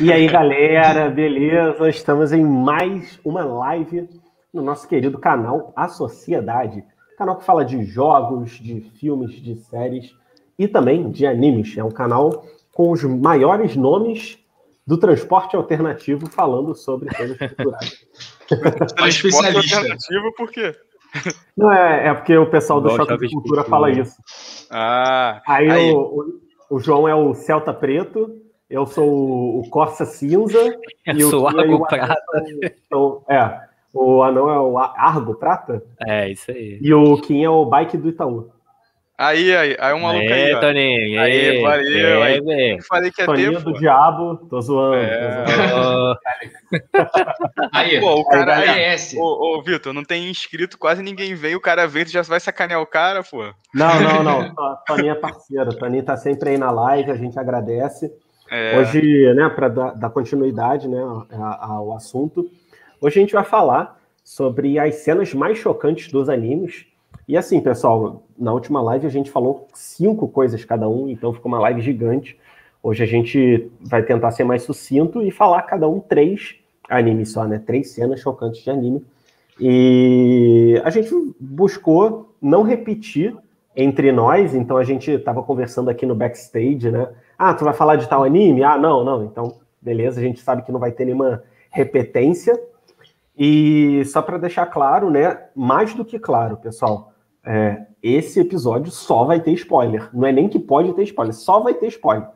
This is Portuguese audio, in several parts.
E aí, galera, beleza? Estamos em mais uma live no nosso querido canal A Sociedade. Canal que fala de jogos, de filmes, de séries e também de animes. É um canal com os maiores nomes do transporte alternativo falando sobre coisas culturais. transporte alternativo por quê? Não, é, é porque o pessoal do Choque de Cultura fala isso. Ah, aí, aí. O, o, o João é o Celta Preto, eu sou o Corsa Cinza. Eu e sou o Argo Prata. É, o anão é o Argo Prata. É, isso aí. E o Kim é o bike do Itaú. Aí, aí, aí um maluco aí. É, Toninho. Aí, aí, valeu. É, aí, eu falei que é Toninho tempo. do diabo, tô zoando. É. Tô zoando. aí, pô, o cara aí, é esse. Ô, ô Vitor, não tem inscrito, quase ninguém veio. O cara veio, tu já vai sacanear o cara, pô. Não, não, não. Toninho é parceiro. Toninho tá sempre aí na live, a gente agradece. É. Hoje, né, para dar, dar, continuidade né, ao assunto, hoje a gente vai falar sobre as cenas mais chocantes dos animes. E assim, pessoal, na última live a gente falou cinco coisas cada um, então ficou uma live gigante. Hoje a gente vai tentar ser mais sucinto e falar cada um três animes só, né? Três cenas chocantes de anime. E a gente buscou não repetir entre nós, então a gente estava conversando aqui no backstage, né? Ah, tu vai falar de tal anime? Ah, não, não. Então, beleza, a gente sabe que não vai ter nenhuma repetência. E só para deixar claro, né? Mais do que claro, pessoal, é, esse episódio só vai ter spoiler. Não é nem que pode ter spoiler, só vai ter spoiler.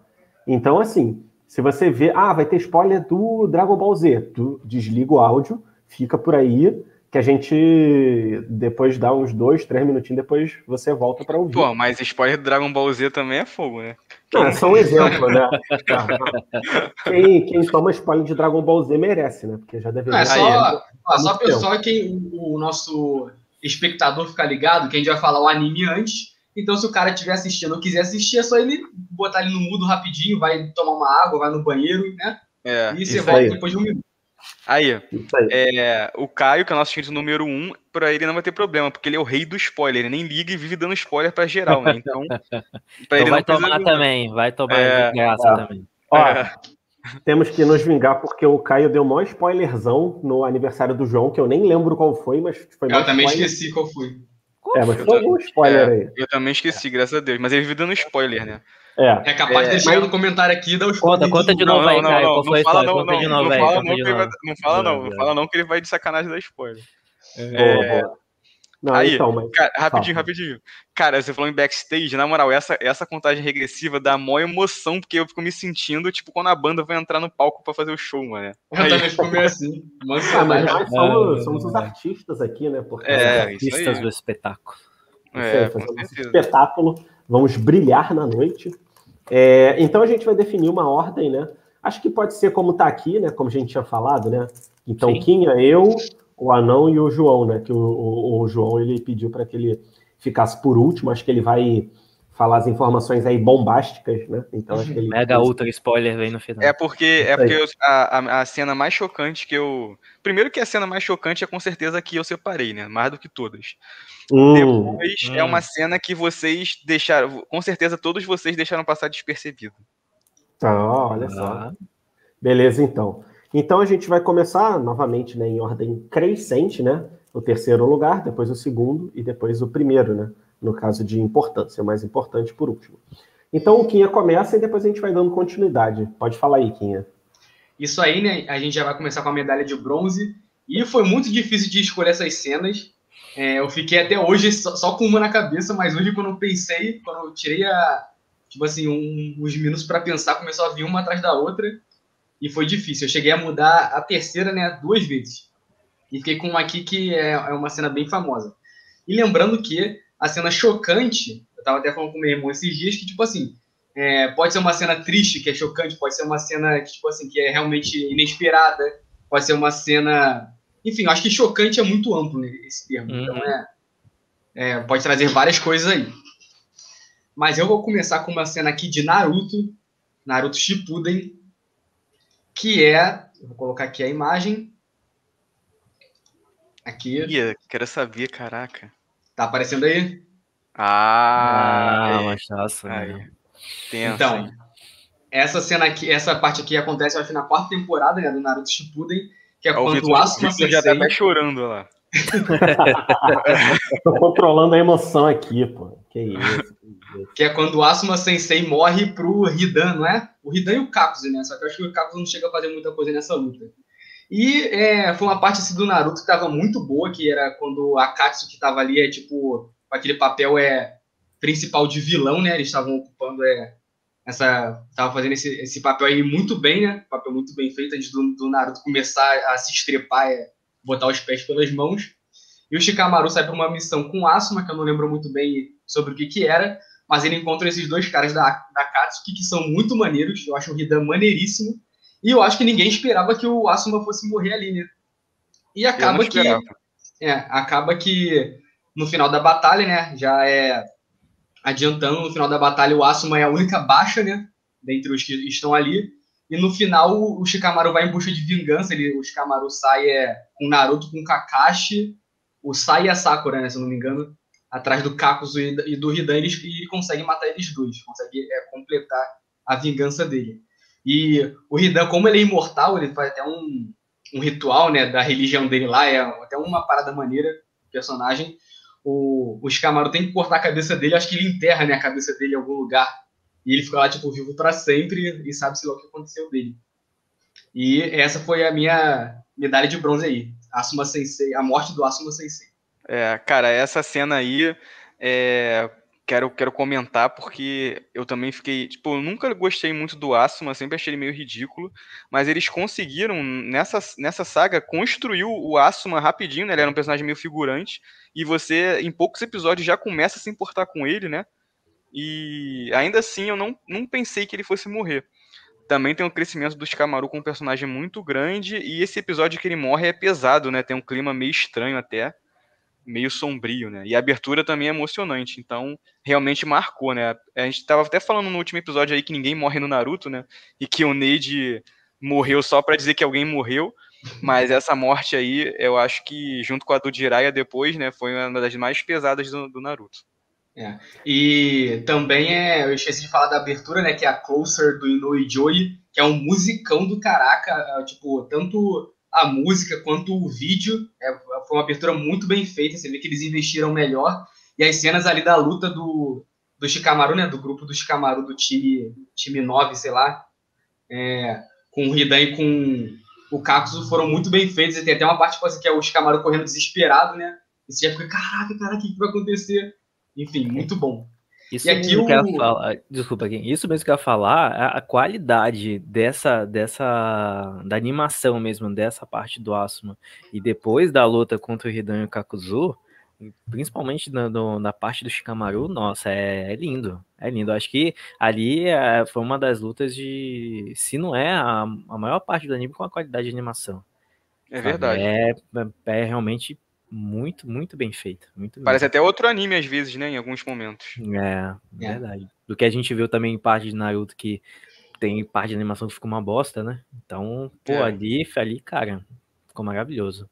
Então, assim, se você vê, ah, vai ter spoiler do Dragon Ball Z, tu desliga o áudio, fica por aí que a gente depois dá uns dois, três minutinhos depois você volta para ouvir. Pô, mas spoiler do Dragon Ball Z também é fogo, né? Não, é só um exemplo, né? quem, quem toma spoiler de Dragon Ball Z merece, né? Porque já deveria. É só, ó, só pessoal quem o, o nosso espectador ficar ligado, que a gente vai falar o anime antes. Então, se o cara estiver assistindo ou quiser assistir, é só ele botar ali no mudo rapidinho, vai tomar uma água, vai no banheiro, né? É, e você volta aí. depois de um minuto. Aí, É, o Caio, que é o nosso inscrito número um, pra ele não vai ter problema, porque ele é o rei do spoiler, ele nem liga e vive dando spoiler pra geral, né? Então, pra então ele vai tomar também, vai tomar é, de graça é. também. Ó, é. temos que nos vingar, porque o Caio deu maior spoilerzão no aniversário do João, que eu nem lembro qual foi, mas foi Eu também spoiler. esqueci qual foi. É, mas foi algum spoiler é, aí. Eu também esqueci, graças a Deus, mas ele vive dando spoiler, né? É, é capaz de é, chegar mas... no comentário aqui e dar os Conta, conta de novo aí, Caio. Não, não, fala não, não, não, fala não, não fala não, não fala não que ele vai de sacanagem dar spoiler. É, não, aí, então, mas... cara, rapidinho, rapidinho. Cara, você falou em backstage, na moral, essa, essa contagem regressiva dá maior emoção, porque eu fico me sentindo, tipo, quando a banda vai entrar no palco pra fazer o show, mano. Eu aí... também fico meio assim. Ah, mas nós somos, somos os artistas aqui, né? Porque é, artistas do espetáculo. É, esse espetáculo, vamos brilhar na noite. É, então a gente vai definir uma ordem, né? Acho que pode ser como está aqui, né? Como a gente tinha falado, né? Então, Sim. Kinha, eu, o Anão e o João, né? Que o, o, o João ele pediu para que ele ficasse por último. Acho que ele vai falar as informações aí bombásticas, né? Então acho que ele mega ultra spoiler vem no final. É porque é porque eu, a, a cena mais chocante que eu primeiro que a cena mais chocante é com certeza que eu separei, né? Mais do que todas. Hum, Depois hum. é uma cena que vocês deixaram, com certeza todos vocês deixaram passar despercebido. Tá, olha só. Ah. Beleza, então. Então a gente vai começar novamente, né, em ordem crescente, né? O terceiro lugar, depois o segundo e depois o primeiro, né? no caso de importância, o mais importante por último. Então o Quinha começa e depois a gente vai dando continuidade. Pode falar aí, Quinha. Isso aí, né? A gente já vai começar com a medalha de bronze. E foi muito difícil de escolher essas cenas. É, eu fiquei até hoje só, só, com uma na cabeça, mas hoje, quando eu pensei, quando eu tirei a, tipo assim, um, uns minutos para pensar, começou a vir uma atrás da outra. E foi difícil. Eu cheguei a mudar a terceira, né, duas vezes. E fiquei com uma aqui que é, é uma cena bem famosa. E lembrando que a cena chocante, eu tava até falando com meu irmão esses dias, que, tipo assim, é, pode ser uma cena triste, que é chocante, pode ser uma cena que, tipo assim, que é realmente inesperada, pode ser uma cena. Enfim, eu acho que chocante é muito amplo né, esse termo. Uhum. Então é, é, pode trazer várias coisas aí. Mas eu vou começar com uma cena aqui de Naruto, Naruto Shippuden, que é. vou colocar aqui a imagem. Aqui. Ia, quero saber, caraca. Tá aparecendo aí? Ah, ah é. mas nossa. Aí. então, essa cena aqui, essa parte aqui acontece, acho, na quarta temporada, né, do Naruto Shippuden, que é, quando o Asuma Sensei... já tá até chorando lá. Tô controlando a emoção aqui, pô. Que isso. Que é quando o Asuma Sensei morre pro Hidan, não é? O Hidan e o Kakuzu, né? Só que eu acho que o Kakuzu não chega a fazer muita coisa nessa luta. E é, foi uma parte assim, do Naruto que tava muito boa, que era quando a Katsu que tava ali é tipo, aquele papel é principal de vilão, né? Eles estavam ocupando é, essa. Tava fazendo esse, esse papel aí muito bem, né? Papel muito bem feito antes do, do Naruto começar a se estrepar, é, botar os pés pelas mãos. E o Shikamaru sai para uma missão com o Asuma, que eu não lembro muito bem sobre o que que era, mas ele encontra esses dois caras da, da Katsuki que são muito maneiros. Eu acho o Hidan maneiríssimo. E eu acho que ninguém esperava que o Asuma fosse morrer ali, né? E acaba que. É, acaba que no final da batalha, né? Já é adiantando, no final da batalha, o Asuma é a única baixa, né? Dentre os que estão ali. E no final, o Shikamaru vai em busca de vingança. Ele, o Shikamaru sai é, com o Naruto, com o Kakashi, o Sai e a Sakura, né? Se eu não me engano, atrás do Kakuzu e do Hidan. Eles, e ele consegue matar eles dois. Consegue é, completar a vingança dele. E o Hidan, como ele é imortal, ele faz até um, um ritual, né? Da religião dele lá. É até uma parada maneira, personagem o, o Shikamaru tem que cortar a cabeça dele, acho que ele enterra né, a cabeça dele em algum lugar. E ele fica lá, tipo, vivo para sempre e sabe-se o que aconteceu dele. E essa foi a minha medalha de bronze aí. Asuma Sensei, a morte do Asuma Sensei. É, cara, essa cena aí, é, quero, quero comentar porque eu também fiquei. Tipo, eu nunca gostei muito do Asuma, sempre achei ele meio ridículo. Mas eles conseguiram, nessa, nessa saga, construir o Asuma rapidinho, né? Ele era um personagem meio figurante. E você, em poucos episódios, já começa a se importar com ele, né? E ainda assim, eu não, não pensei que ele fosse morrer. Também tem um crescimento do Shikamaru com um personagem muito grande. E esse episódio que ele morre é pesado, né? Tem um clima meio estranho até meio sombrio, né? E a abertura também é emocionante, então realmente marcou, né? A gente tava até falando no último episódio aí que ninguém morre no Naruto, né? E que o Neide morreu só para dizer que alguém morreu, mas essa morte aí, eu acho que junto com a do Jiraiya depois, né, foi uma das mais pesadas do, do Naruto. É. E também é, eu esqueci de falar da abertura, né, que é a Closer do Inoue Joy, que é um musicão do caraca, é, tipo, tanto a música quanto o vídeo. É, foi uma abertura muito bem feita, você vê que eles investiram melhor. E as cenas ali da luta do, do Shikamaru, né? Do grupo do Shikamaru, do time, time 9, sei lá. É, com o Hidan e com o Kakuzu foram muito bem feitos. E tem até uma parte tipo assim, que é o Shikamaru correndo desesperado, né? E você já fica, caraca, cara, o que vai acontecer? Enfim, muito bom. Isso e aqui mesmo o... que eu falar, desculpa, aqui, isso mesmo que eu ia falar, a, a, qualidade dessa, dessa, da animação mesmo, dessa parte do Asuma, e depois da luta contra o Hidan e o Kakuzu, principalmente na, no, na parte do Shikamaru, nossa, é, é, lindo, é lindo. Acho que ali é, foi uma das lutas de, se não é a, a maior parte do anime com a qualidade de animação. É verdade. É, é, é realmente muito, muito bem feito. Muito Parece até outro anime às vezes, né? Em alguns momentos. É, é, verdade. Do que a gente viu também em parte de Naruto que tem parte de animação que ficou uma bosta, né? Então, pô, é. ali, ali, cara, ficou maravilhoso.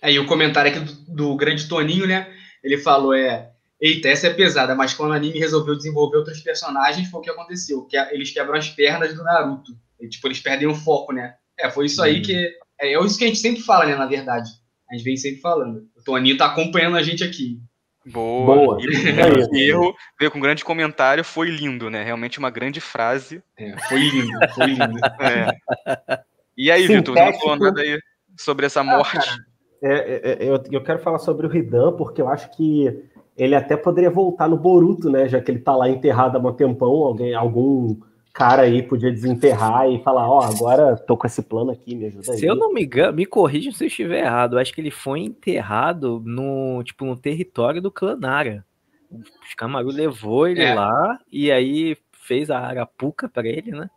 Aí é, o comentário aqui do, do, grande Toninho, né? Ele falou, é, eita, essa é pesada, mas quando o anime resolveu desenvolver outros personagens, foi o que aconteceu, que eles quebram as pernas do Naruto. E, tipo, eles perdem o foco, né? É, foi isso aí hum. que... É, é isso que a gente sempre fala, né, na verdade a gente vem sempre falando. O Toninho tá acompanhando a gente aqui. Boa. Boa. E, é erro veio com um grande comentário, foi lindo, né? Realmente uma grande frase. É, foi lindo, foi lindo. É. E aí, Vitor, não falou nada aí sobre essa ah, morte? Ah, é, é, é, eu, eu quero falar sobre o Ridan, porque eu acho que ele até poderia voltar no Boruto, né? Já que ele tá lá enterrado há um tempão, alguém, algum cara aí podia desenterrar e falar, ó, oh, agora tô com esse plano aqui, me ajuda aí. Se eu não me engano, me corrija se eu estiver errado, eu acho que ele foi enterrado no, tipo, no território do Clanara. O Camaru levou ele é. lá e aí fez a arapuca para ele, né?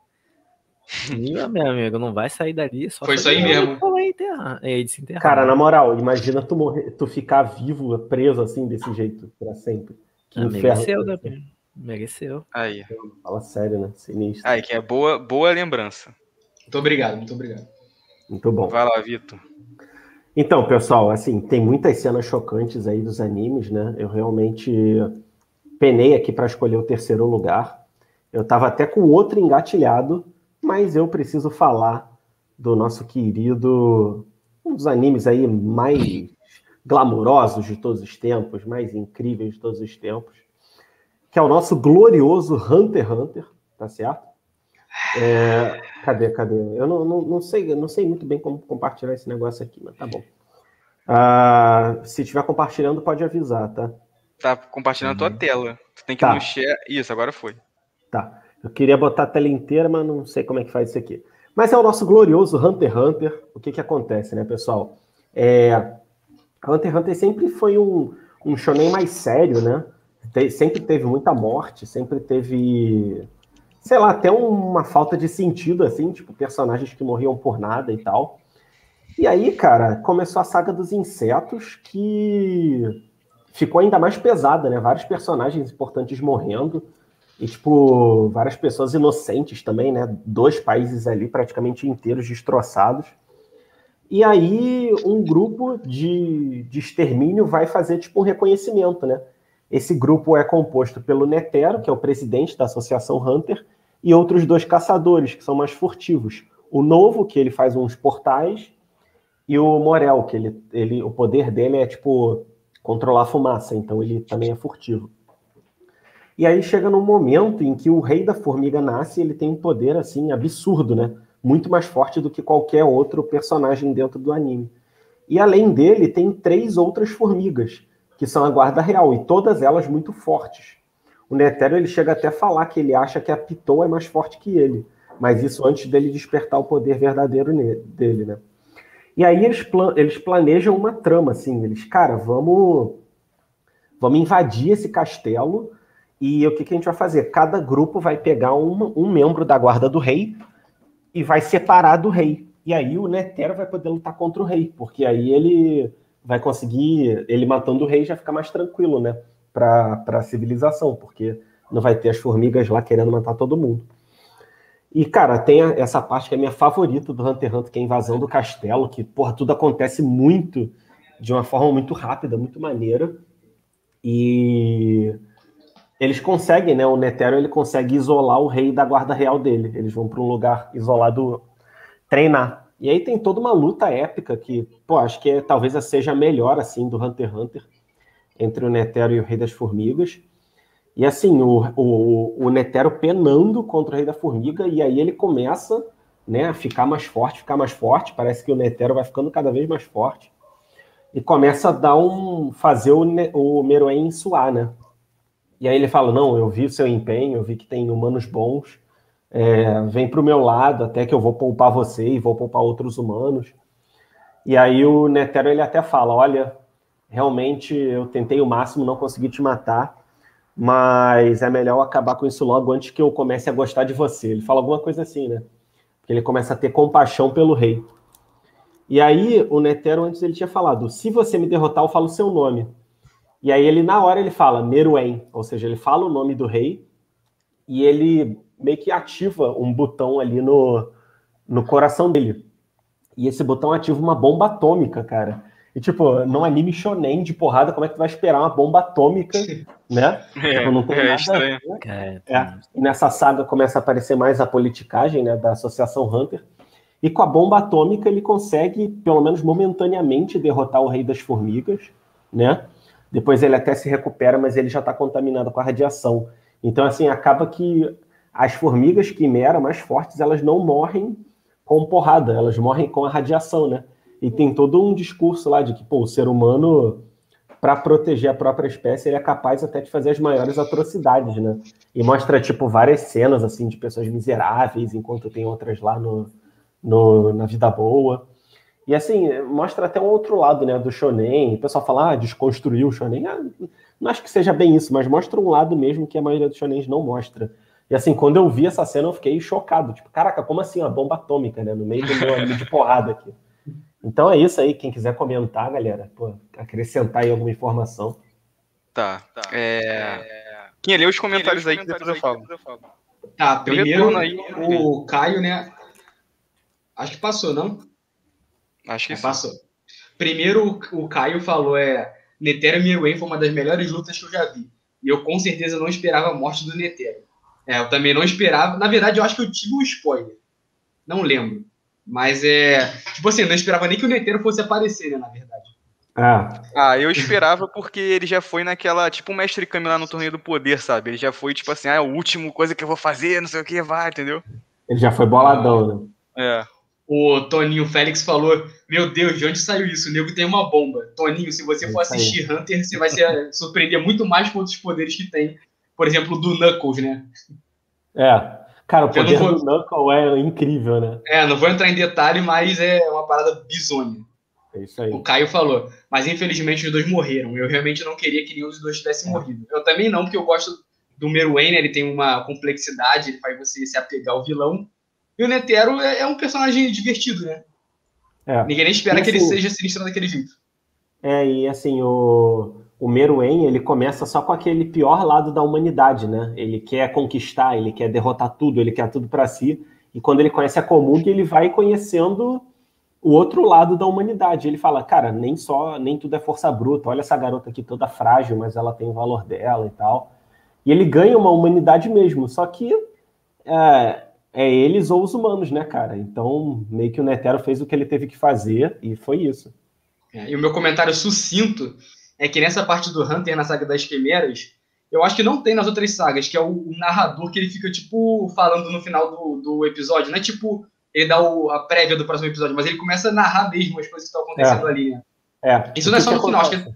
E, meu amigo, não vai sair dali. Só foi isso aí mesmo. Enterrar, se enterrar. Cara, na moral, imagina tu, morrer, tu ficar vivo, preso assim, desse jeito, pra sempre. Que ah, inferno. Né? Mereceu. Aí. Fala sério, né? Sinistro. Aí, que é boa, boa lembrança. Muito obrigado, muito obrigado. Muito bom. Vai lá, Vitor. Então, pessoal, assim, tem muitas cenas chocantes aí dos animes, né? Eu realmente penei aqui para escolher o terceiro lugar. Eu estava até com outro engatilhado, mas eu preciso falar do nosso querido, um dos animes aí mais glamurosos de todos os tempos, mais incríveis de todos os tempos, que é o nosso glorioso Hunter x Hunter, tá certo? É, cadê, cadê? Eu não, não, não, sei, não sei muito bem como compartilhar esse negócio aqui, mas tá bom. Uh, se estiver compartilhando, pode avisar, tá? Tá compartilhando a tua tela. Tu tem que tá. ir no share. Isso, agora foi. Tá. Eu queria botar a tela inteira, mas não sei como é que faz isso aqui. Mas é o nosso glorioso Hunter x Hunter. O que que acontece, né, pessoal? É, Hunter x Hunter sempre foi um, um shonen mais sério, né? Sempre teve muita morte, sempre teve, sei lá, até uma falta de sentido, assim, tipo, personagens que morriam por nada e tal. E aí, cara, começou a saga dos insetos que ficou ainda mais pesada, né? Vários personagens importantes morrendo e, tipo, várias pessoas inocentes também, né? Dois países ali praticamente inteiros destroçados. E aí, um grupo de, de extermínio vai fazer, tipo, um reconhecimento, né? Esse grupo é composto pelo Netero, que é o presidente da Associação Hunter, e outros dois caçadores, que são mais furtivos. O Novo, que ele faz uns portais, e o Morel, que ele, ele, o poder dele é, tipo, controlar a fumaça, então ele também é furtivo. E aí chega num momento em que o rei da formiga nasce, ele tem um poder assim absurdo, né? Muito mais forte do que qualquer outro personagem dentro do anime. E além dele, tem três outras formigas, que são a guarda real, e todas elas muito fortes. O Netero ele chega até a falar que ele acha que a Pitou é mais forte que ele, mas isso antes dele despertar o poder verdadeiro dele, né? E aí eles, plan eles planejam uma trama, assim, eles, cara, vamos, vamos invadir esse castelo e o que, que a gente vai fazer? Cada grupo vai pegar um, um membro da guarda do rei e vai separar do rei. E aí o Netero vai poder lutar contra o rei, porque aí ele vai conseguir, ele matando o rei já fica mais tranquilo, né? Para a civilização, porque não vai ter as formigas lá querendo matar todo mundo. E, cara, tem essa parte que é minha favorita do Hunter x Hunter, que é a invasão do castelo, que, porra, tudo acontece muito, de uma forma muito rápida, muito maneira. E eles conseguem, né? O Netero ele consegue isolar o rei da guarda real dele. Eles vão para um lugar isolado treinar. E aí tem toda uma luta épica que, pô, acho que é, talvez seja a melhor assim do Hunter x Hunter entre o Netero e o Rei das Formigas. E assim, o, o, o Netero penando contra o Rei da Formiga, e aí ele começa né, a ficar mais forte, ficar mais forte. Parece que o Netero vai ficando cada vez mais forte. E começa a dar um. fazer o, o Meruem suar, né? E aí ele fala: Não, eu vi o seu empenho, eu vi que tem humanos bons. É, vem para o meu lado, até que eu vou poupar você e vou poupar outros humanos. E aí o Netero ele até fala: Olha, realmente eu tentei o máximo, não consegui te matar mas é melhor acabar com isso logo antes que eu comece a gostar de você. Ele fala alguma coisa assim, né? Porque ele começa a ter compaixão pelo rei. E aí, o Netero, antes ele tinha falado: se você me derrotar, eu falo o seu nome. E aí, ele, na hora, ele fala Meruem, ou seja, ele fala o nome do rei e ele meio que ativa um botão ali no, no coração dele. E esse botão ativa uma bomba atômica, cara. E, tipo, num anime shonen de porrada, como é que tu vai esperar uma bomba atômica, né? É, tipo, não tem é nada. É, é. E nessa saga começa a aparecer mais a politicagem, né, da Associação Hunter. E com a bomba atômica ele consegue, pelo menos momentaneamente, derrotar o Rei das Formigas, né? Depois ele até se recupera, mas ele já está contaminado com a radiação. Então, assim, acaba que as formigas quimera mais fortes, elas não morrem com porrada, elas morrem com a radiação, né? E tem todo um discurso lá de que pô, o ser humano, para proteger a própria espécie, ele é capaz até de fazer as maiores atrocidades, né? E mostra, tipo, várias cenas, assim, de pessoas miseráveis, enquanto tem outras lá no, no, na vida boa. E, assim, mostra até um outro lado, né, do shonen. O pessoal fala, ah, desconstruiu o shonen. Ah, não acho que seja bem isso, mas mostra um lado mesmo que a maioria dos shonens não mostra. E, assim, quando eu vi essa cena, eu fiquei chocado. Tipo, caraca, como assim, uma bomba atômica, né, no meio do meu anime de porrada aqui. Então é isso aí. Quem quiser comentar, galera, pô, acrescentar aí alguma informação. Tá. tá. É... Quem lê os comentários aí que depois eu falo. Tá, primeiro aí, o Caio, né? Acho que passou, não? Acho que é, passou. Primeiro o Caio falou é Netero Miruem foi uma das melhores lutas que eu já vi. E eu com certeza não esperava a morte do Netero. É, eu também não esperava. Na verdade, eu acho que eu tive um spoiler. Não lembro. Mas é. Tipo assim, eu não esperava nem que o Netero fosse aparecer, né, na verdade. Ah. ah, eu esperava porque ele já foi naquela, tipo o mestre Kami lá no torneio do poder, sabe? Ele já foi, tipo assim, ah, é a última coisa que eu vou fazer, não sei o que, vai, entendeu? Ele já foi boladão, né? É. O Toninho Félix falou: Meu Deus, de onde saiu isso? O nego tem uma bomba. Toninho, se você for assistir Hunter, você vai se surpreender muito mais com outros poderes que tem. Por exemplo, do Knuckles, né? É. Cara, o poder vou... do Knuckles é incrível, né? É, não vou entrar em detalhe, mas é uma parada bizonha. É isso aí. O Caio falou. Mas infelizmente os dois morreram. Eu realmente não queria que nenhum dos dois tivesse é. morrido. Eu também não, porque eu gosto do Meruane, ele tem uma complexidade, ele faz você se apegar ao vilão. E o Netero é, é um personagem divertido, né? É. Ninguém nem espera que ele seja sinistro daquele jeito. É, e assim, o, o Meruem, ele começa só com aquele pior lado da humanidade, né? Ele quer conquistar, ele quer derrotar tudo, ele quer tudo para si. E quando ele conhece a Komug, ele vai conhecendo o outro lado da humanidade. Ele fala, cara, nem só, nem tudo é força bruta. Olha essa garota aqui toda frágil, mas ela tem o valor dela e tal. E ele ganha uma humanidade mesmo, só que é, é eles ou os humanos, né, cara? Então, meio que o Netero fez o que ele teve que fazer e foi isso. É, e o meu comentário sucinto é que nessa parte do Hunter, na saga das Quimeras, eu acho que não tem nas outras sagas, que é o, o narrador que ele fica, tipo, falando no final do, do episódio. Não é tipo ele dá o, a prévia do próximo episódio, mas ele começa a narrar mesmo as coisas que estão acontecendo é. ali, né? É. Isso não é só no final, acho que.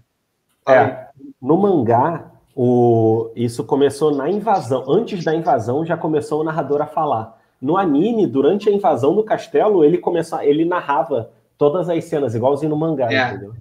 É. No mangá, o... isso começou na invasão. Antes da invasão, já começou o narrador a falar. No anime, durante a invasão do castelo, ele começou, ele narrava todas as cenas, igualzinho no mangá, é. entendeu?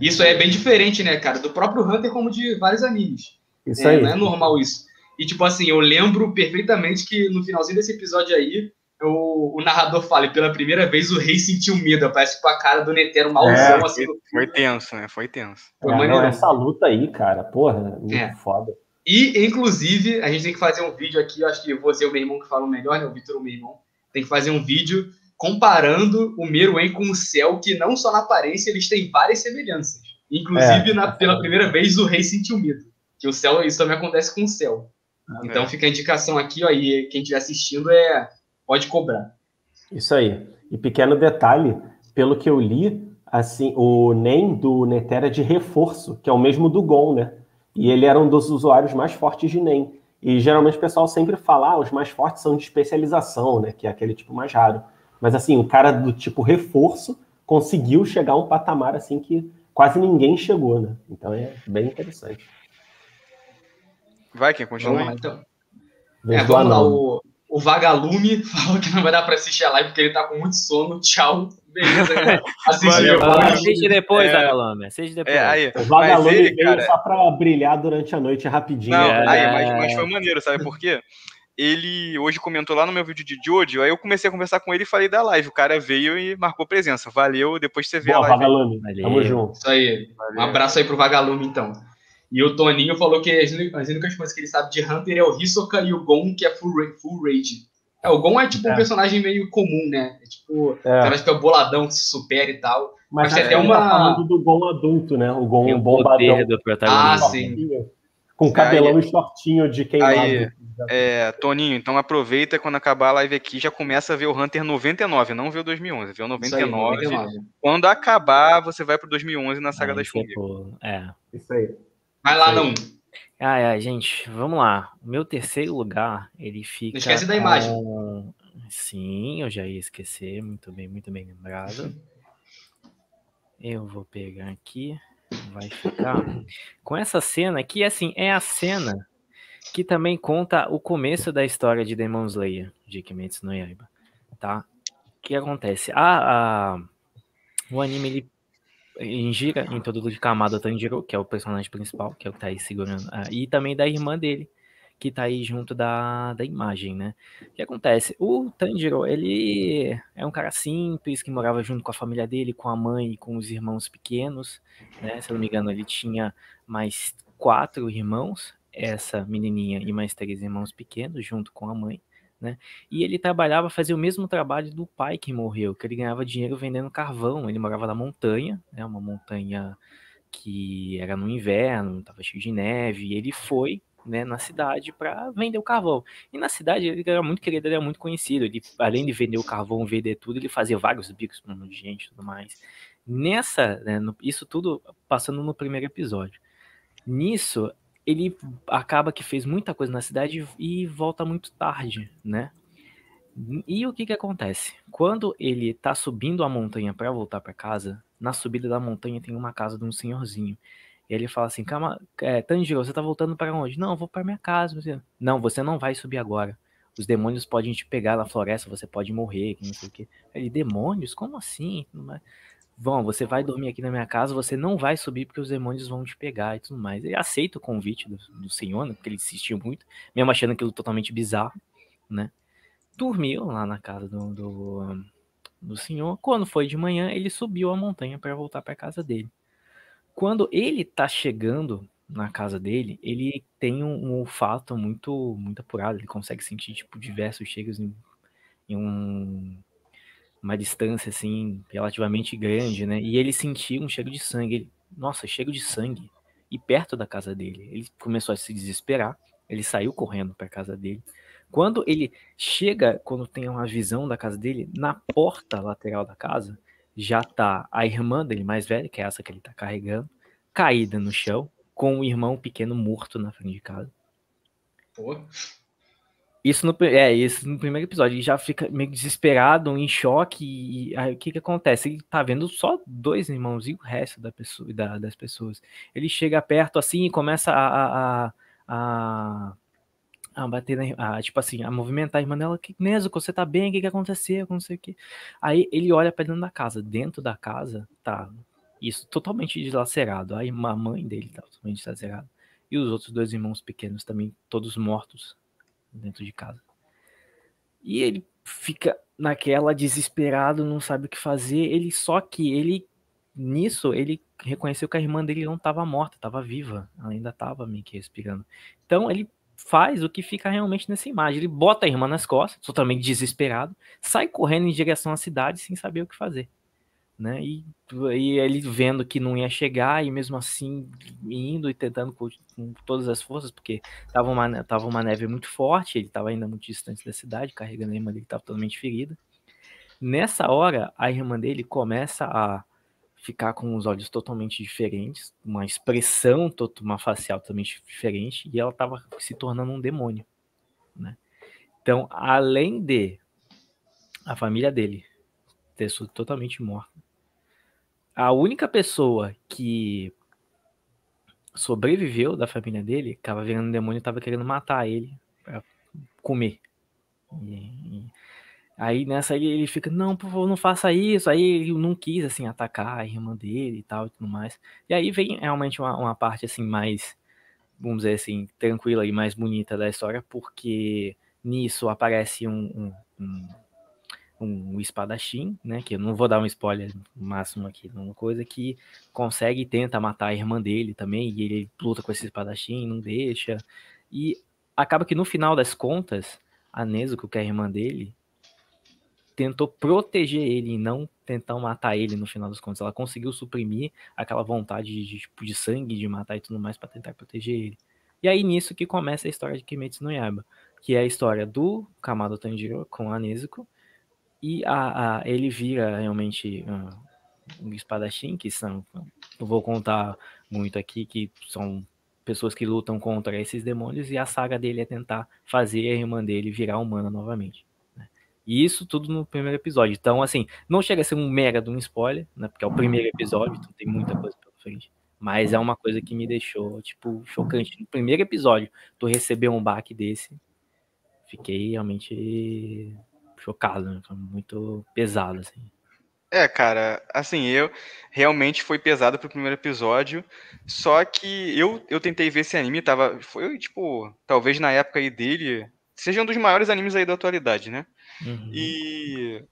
Isso é bem diferente, né, cara? Do próprio Hunter, como de vários animes. Isso é, aí. Não é normal isso. E, tipo assim, eu lembro perfeitamente que no finalzinho desse episódio aí, o, o, narrador fala, e pela primeira vez o rei sentiu medo, parece com a cara do Netero malzão. É, assim, foi, foi, tenso, né? Foi tenso. Foi é, não, essa luta aí, cara, porra, muito é. foda. E, inclusive, a gente tem que fazer um vídeo aqui, eu acho que você e o meu irmão que falam melhor, né? O Vitor, o meu irmão, tem que fazer um vídeo comparando o Meruem com o céu, que não só na aparência, eles têm várias semelhanças. Inclusive, é, na, pela primeira vez, o rei sentiu medo. Que o céu, isso também acontece com o céu. Ah, então é. fica a indicação aqui, ó, e quem estiver assistindo é pode cobrar. Isso aí. E pequeno detalhe, pelo que eu li, assim, o NEM do Netera é de reforço, que é o mesmo do GON, né? E ele era um dos usuários mais fortes de NEM. E geralmente o pessoal sempre fala, ah, os mais fortes são de especialização, né? Que é aquele tipo mais raro. Mas assim, o cara do tipo reforço conseguiu chegar a um patamar assim que quase ninguém chegou, né? Então é bem interessante. Vai, quem continua? Vamos lá, então. É, vamos lá, o, o Vagalume falou que não vai dar para assistir a live porque ele tá com muito sono. Tchau. Beleza, né? Assistiu. Assiste depois, é, Vagalume. Assiste depois. É, aí, o Vagalume ele, veio cara... só pra brilhar durante a noite rapidinho. Não, é... aí, mas, mas foi maneiro, sabe por quê? Ele hoje comentou lá no meu vídeo de Jojo, aí eu comecei a conversar com ele e falei da live. O cara veio e marcou presença. Valeu, depois você vê Boa, a live. Vagalume. Tamo junto. Isso aí. Valeu. Um abraço aí pro Vagalume, então. E o Toninho falou que as, únicas coisas que ele sabe de Hunter é o Hisoka e o Gon, que é full, full rage. É, o Gon é tipo é. um personagem meio comum, né? É tipo, é. cara que é boladão, que se supera e tal. Mas, Mas tem até uma. Tá falando do Gon adulto, né? O Gon bombadão. Do ah, sim. Com cabelão aí, e shortinho de queimado. Aí, é, Toninho, então aproveita quando acabar a live aqui, já começa a ver o Hunter 99, não vê o 2011, vê o 99. Aí, 99. Quando acabar, você vai pro 2011 na Saga das Formigas. É. Isso aí. Vai lá, não. Ai, ai, gente, vamos lá. O meu terceiro lugar, ele fica. Não esquece da imagem. Sim, eu já ia esquecer. Muito bem, muito bem lembrado. Eu vou pegar aqui. Vai ficar com essa cena que, assim, é a cena que também conta o começo da história de Demon Slayer, de Kimetsu no Yaiba, tá? O que acontece? A, a, o anime ele gira em todo de Kamado Tanjiro, que é o personagem principal, que é o que tá aí segurando, ah, e também da irmã dele, que tá aí junto da, da imagem, né? O que acontece? O Tanjiro, ele é um cara simples, que morava junto com a família dele, com a mãe e com os irmãos pequenos, né? Se eu não me engano, ele tinha mais quatro irmãos, essa menininha e mais três irmãos pequenos, junto com a mãe né? E ele trabalhava, fazia o mesmo trabalho do pai que morreu, que ele ganhava dinheiro vendendo carvão. Ele morava na montanha, né? Uma montanha que era no inverno, estava cheio de neve, e ele foi né, na cidade para vender o carvão. E na cidade ele era muito querido, ele era muito conhecido. Ele, além de vender o carvão, vender tudo, ele fazia vários bicos para um de gente e tudo mais. Nessa, né, no, isso tudo passando no primeiro episódio. Nisso, ele acaba que fez muita coisa na cidade e volta muito tarde, né? E o que que acontece? Quando ele tá subindo a montanha para voltar para casa, na subida da montanha tem uma casa de um senhorzinho. E ele fala assim: Calma, é, Tanjiro, você tá voltando para onde? Não, vou para minha casa. Você... Não, você não vai subir agora. Os demônios podem te pegar na floresta, você pode morrer, não sei o quê. Ele, demônios? Como assim? Vão, você vai dormir aqui na minha casa, você não vai subir porque os demônios vão te pegar e tudo mais. Ele aceita o convite do, do senhor, né, porque ele insistiu muito, mesmo achando aquilo totalmente bizarro, né? dormiu lá na casa do, do, do senhor. Quando foi de manhã, ele subiu a montanha para voltar para casa dele. Quando ele tá chegando na casa dele, ele tem um, um, olfato muito muito apurado, ele consegue sentir tipo diversos cheiros em, em um, uma distância assim relativamente grande, né? E ele sentiu um cheiro de sangue. Ele, Nossa, cheiro de sangue. E perto da casa dele, ele começou a se desesperar. Ele saiu correndo para casa dele. Quando ele chega, quando tem uma visão da casa dele, na porta lateral da casa, já tá a irmã dele mais velha, que é essa que ele tá carregando, caída no chão, com o irmão pequeno morto na frente de casa. Pô. Isso no, é, isso no primeiro episódio. Ele já fica meio desesperado, em choque. E aí o que que acontece? Ele tá vendo só dois irmãos e o resto da pessoa, da, das pessoas. Ele chega perto assim e começa a, a, a, a bater na, a, tipo assim, a movimentar a irmã dela, que Nezuko, você tá bem? O que que aconteceu? Não sei o que. Aí ele olha para dentro da casa. Dentro da casa, tá isso totalmente dilacerado. Aí a mãe dele tá totalmente dilacerada. E os outros dois irmãos pequenos também, todos mortos dentro de casa. E ele fica naquela desesperado, não sabe o que fazer. Ele só que ele nisso ele reconheceu que a irmã dele não estava morta, estava viva, ela ainda estava meio que respirando. Então ele faz o que fica realmente nessa imagem. Ele bota a irmã nas costas, totalmente desesperado, sai correndo em direção à cidade sem saber o que fazer. Né? E, e ele vendo que não ia chegar, e mesmo assim indo e tentando com, com todas as forças, porque tava uma, tava uma neve muito forte, ele estava ainda muito distante da cidade, carregando a irmã dele que estava totalmente ferida. Nessa hora, a irmã dele começa a ficar com os olhos totalmente diferentes, uma expressão, uma facial totalmente diferente, e ela estava se tornando um demônio, né? Então, além de a família dele ter sido totalmente morta, a única pessoa que sobreviveu da família dele, estava virando demônio, estava querendo matar ele para comer. E, e, Aí nessa ele, ele fica, não, por favor, não faça isso. Aí ele não quis, assim, atacar a irmã dele e tal e tudo mais. E aí vem realmente uma, uma parte, assim, mais, vamos dizer assim, tranquila e mais bonita da história, porque nisso aparece um, um, um, um espadachim, né, que eu não vou dar um spoiler máximo aqui, uma coisa que consegue e tenta matar a irmã dele também, e ele luta com esse espadachim, não deixa. E acaba que no final das contas, a Nezuko, que é a irmã dele, tentou proteger ele e não tentar matar ele no final das contas. Ela conseguiu suprimir aquela vontade de, tipo, de sangue, de matar e tudo mais para tentar proteger ele. E aí nisso que começa a história de Kimetsu no Yaiba, que é a história do Kamado Tanjiro com a Nezuko, e a, a, ele vira realmente uh, um espadachim, que são, não vou contar muito aqui, que são pessoas que lutam contra esses demônios, e a saga dele é tentar fazer a irmã dele virar humana novamente. E isso tudo no primeiro episódio. Então, assim, não chega a ser um mega de um spoiler, né? Porque é o primeiro episódio, então tem muita coisa pela frente. Mas é uma coisa que me deixou, tipo, chocante. No primeiro episódio, tu receber um baque desse, fiquei realmente chocado, né? Muito pesado, assim. É, cara, assim, eu realmente foi pesado pro primeiro episódio, só que eu, eu tentei ver esse anime, tava, foi, tipo, talvez na época aí dele, seja um dos maiores animes aí da atualidade, né? Uhum. E.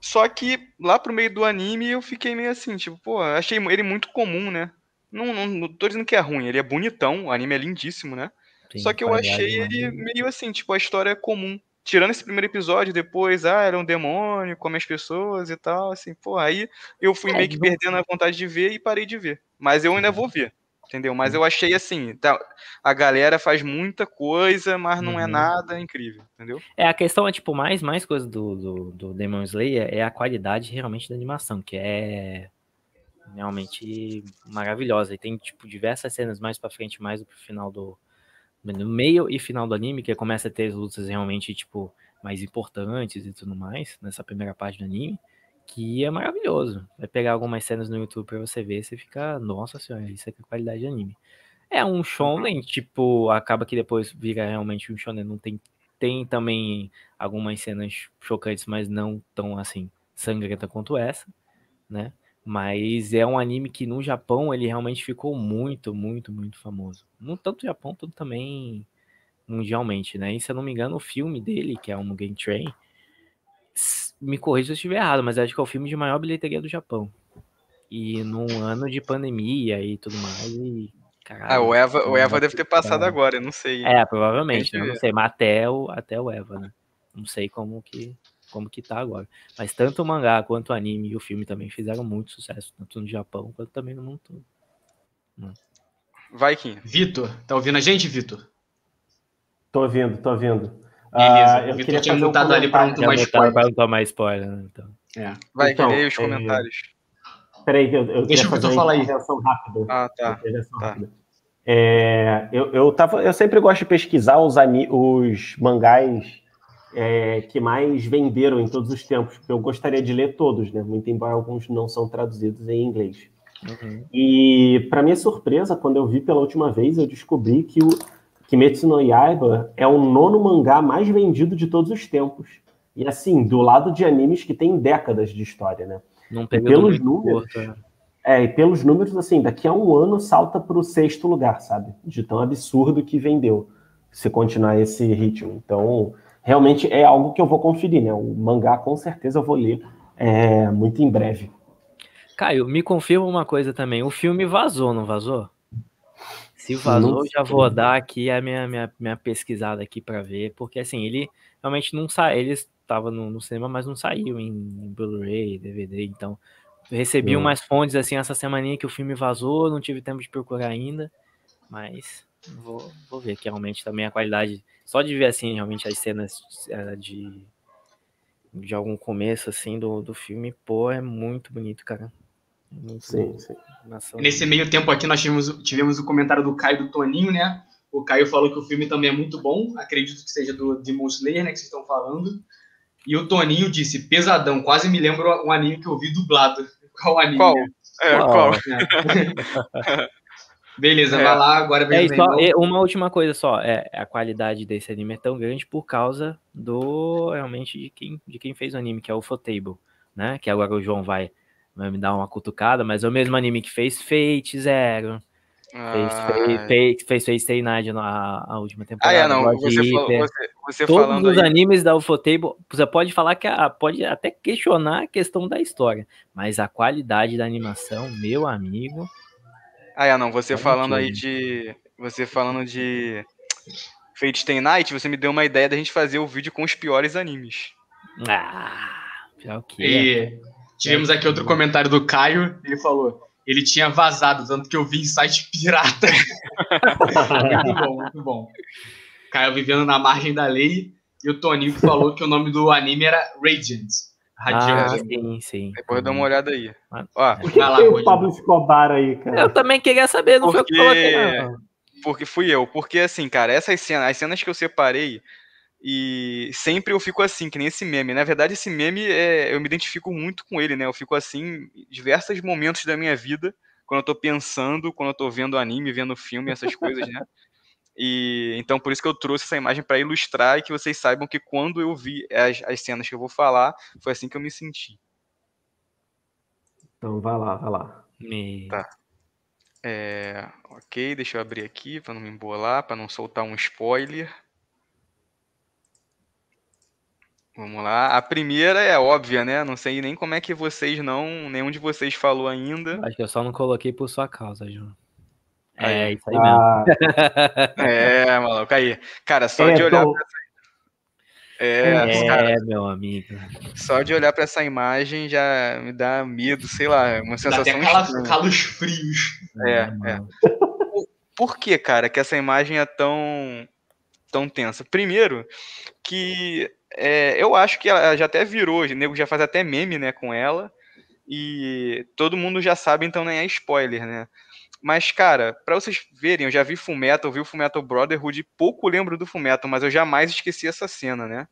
Só que lá pro meio do anime eu fiquei meio assim, tipo, pô, achei ele muito comum, né? Não, não, não tô dizendo que é ruim, ele é bonitão, o anime é lindíssimo, né? Sim, Só que eu achei ele meio assim, tipo, a história é comum. Tirando esse primeiro episódio, depois, ah, era um demônio, come as pessoas e tal, assim, pô, aí eu fui é, meio que perdendo a vontade de ver e parei de ver. Mas eu ainda vou ver, entendeu? Mas eu achei assim, tá, a galera faz muita coisa, mas não é uhum. é nada incrível, entendeu? É, a questão é, tipo, mais, mais coisa do, do, do Demon Slayer é a qualidade realmente da animação, que é realmente maravilhosa. E tem, tipo, diversas cenas mais pra frente, mais pro final do... No meio e final do anime, que começa a ter as lutas realmente, tipo, mais importantes e tudo mais, nessa primeira parte do anime que é maravilhoso. Vai pegar algumas cenas no YouTube pra você ver, você fica, nossa senhora, isso aqui é qualidade de anime. É um shonen, tipo, acaba que depois vira realmente um shonen, não tem tem também algumas cenas chocantes, mas não tão assim sangrenta quanto essa, né? Mas é um anime que no Japão ele realmente ficou muito, muito, muito famoso. No tanto no Japão, tanto também mundialmente, né? E se eu não me engano, o filme dele, que é o Mugen Train, me corrija se eu estiver errado, mas acho que é o filme de maior bilheteria do Japão. E num ano de pandemia e tudo mais. E, caralho, ah, o Eva, o Eva deve ter passado agora, eu não sei. É, provavelmente, eu não sei, mas até o, até o Eva, né? Não sei como que, como que tá agora. Mas tanto o mangá quanto o anime e o filme também fizeram muito sucesso, tanto no Japão quanto também no mundo todo. Né? Vai, Kim. Vitor, tá ouvindo a gente, Vitor? Tô ouvindo, tô ouvindo. Beleza, ah, eu Vitor tinha mutado um ali para não tomar spoiler. Para não tomar spoiler, né? Então. É. Vai, então, que os é, comentários. Peraí, eu, eu Deixa o Vitor falar aí. Rápida. Ah, tá. tá. É, eu, eu, tava, eu sempre gosto de pesquisar os, os mangás é, que mais venderam em todos os tempos, porque eu gostaria de ler todos, né? Muito embora alguns não são traduzidos em inglês. Uhum. E, para minha surpresa, quando eu vi pela última vez, eu descobri que o, Kimetsu no Yaiba é o nono mangá mais vendido de todos os tempos. E assim, do lado de animes que tem décadas de história, né? Não e pelos números. Curto, é. é, e pelos números, assim, daqui a um ano salta para o sexto lugar, sabe? De tão absurdo que vendeu, se continuar esse ritmo. Então, realmente é algo que eu vou conferir, né? O mangá, com certeza, eu vou ler é, muito em breve. Caio, me confirma uma coisa também. O filme vazou, não vazou? Se vazou, já vou dar aqui a minha, minha, minha pesquisada aqui para ver, porque assim, ele realmente não sai, ele estava no, no, cinema, mas não saiu em, em Blu-ray, DVD, então recebi umas fontes assim essa semaninha que o filme vazou, não tive tempo de procurar ainda, mas vou, vou ver que realmente também a qualidade, só de ver assim realmente as cenas uh, de de algum começo assim do, do filme, pô, é muito bonito, cara. Sim, sim. Nesse meio tempo aqui nós tivemos, tivemos o comentário do Caio do Toninho, né? O Caio falou que o filme também é muito bom, acredito que seja do Demon Slayer, né, que vocês estão falando. E o Toninho disse, pesadão, quase me lembro um anime que eu vi dublado. Qual anime? Qual? É, qual? É. Beleza, é. vai lá, agora vem é, só, Uma última coisa só, é, a qualidade desse anime é tão grande por causa do, realmente, de quem, de quem fez o anime, que é o Fotable, né? Que agora o João vai vai me dar uma cutucada, mas é o mesmo anime que fez Fate Zero. Ah, fez, fez, fez, fez Stay Night na a última temporada. Ah, é, não. Você, falou, você, você Todos falando os aí... animes da Ufotable, você pode falar que a, pode até questionar a questão da história, mas a qualidade da animação, meu amigo. Ah, é, não. Você falando aí de. Você falando de Fate Stay Night, você me deu uma ideia da gente fazer o vídeo com os piores animes. Ah, o que? E... Tivemos aqui outro comentário do Caio, ele falou: ele tinha vazado, tanto que eu vi em site pirata. muito bom, muito bom. Caio vivendo na margem da lei, e o Toninho que falou que o nome do anime era Radiant. Radiant. Ah, sim, sim. Depois dá uma olhada aí. Ó, Por que lá, tem o Pablo Escobar aí, cara? Eu também queria saber, não porque... foi o que Porque fui eu. Porque, assim, cara, essas cenas, as cenas que eu separei, e sempre eu fico assim, que nem esse meme. Na verdade, esse meme, é, eu me identifico muito com ele, né? Eu fico assim em diversos momentos da minha vida, quando eu tô pensando, quando eu tô vendo anime, vendo filme, essas coisas, né? E então por isso que eu trouxe essa imagem para ilustrar e que vocês saibam que quando eu vi as, as cenas que eu vou falar, foi assim que eu me senti. Então vai lá, vai lá. Me... Tá. É, ok, deixa eu abrir aqui para não me embolar, para não soltar um spoiler. Vamos lá. A primeira é óbvia, né? Não sei nem como é que vocês não. Nenhum de vocês falou ainda. Acho que eu só não coloquei por sua causa, João. É, isso aí ah. mesmo. é, maluco, aí. Cara, só é, de olhar tô... pra essa. É, é cara, meu amigo. Só de olhar para essa imagem já me dá medo, sei lá, uma sensação. Dá até calos, calos frios. É, é. por que, cara, que essa imagem é tão, tão tensa? Primeiro, que é, eu acho que ela já até virou, o nego já faz até meme, né, com ela, e todo mundo já sabe, então nem é spoiler, né? Mas, cara, para vocês verem, eu já vi Fullmetal, vi o Fullmetal Brotherhood, pouco lembro do Fullmetal, mas eu jamais esqueci essa cena, né?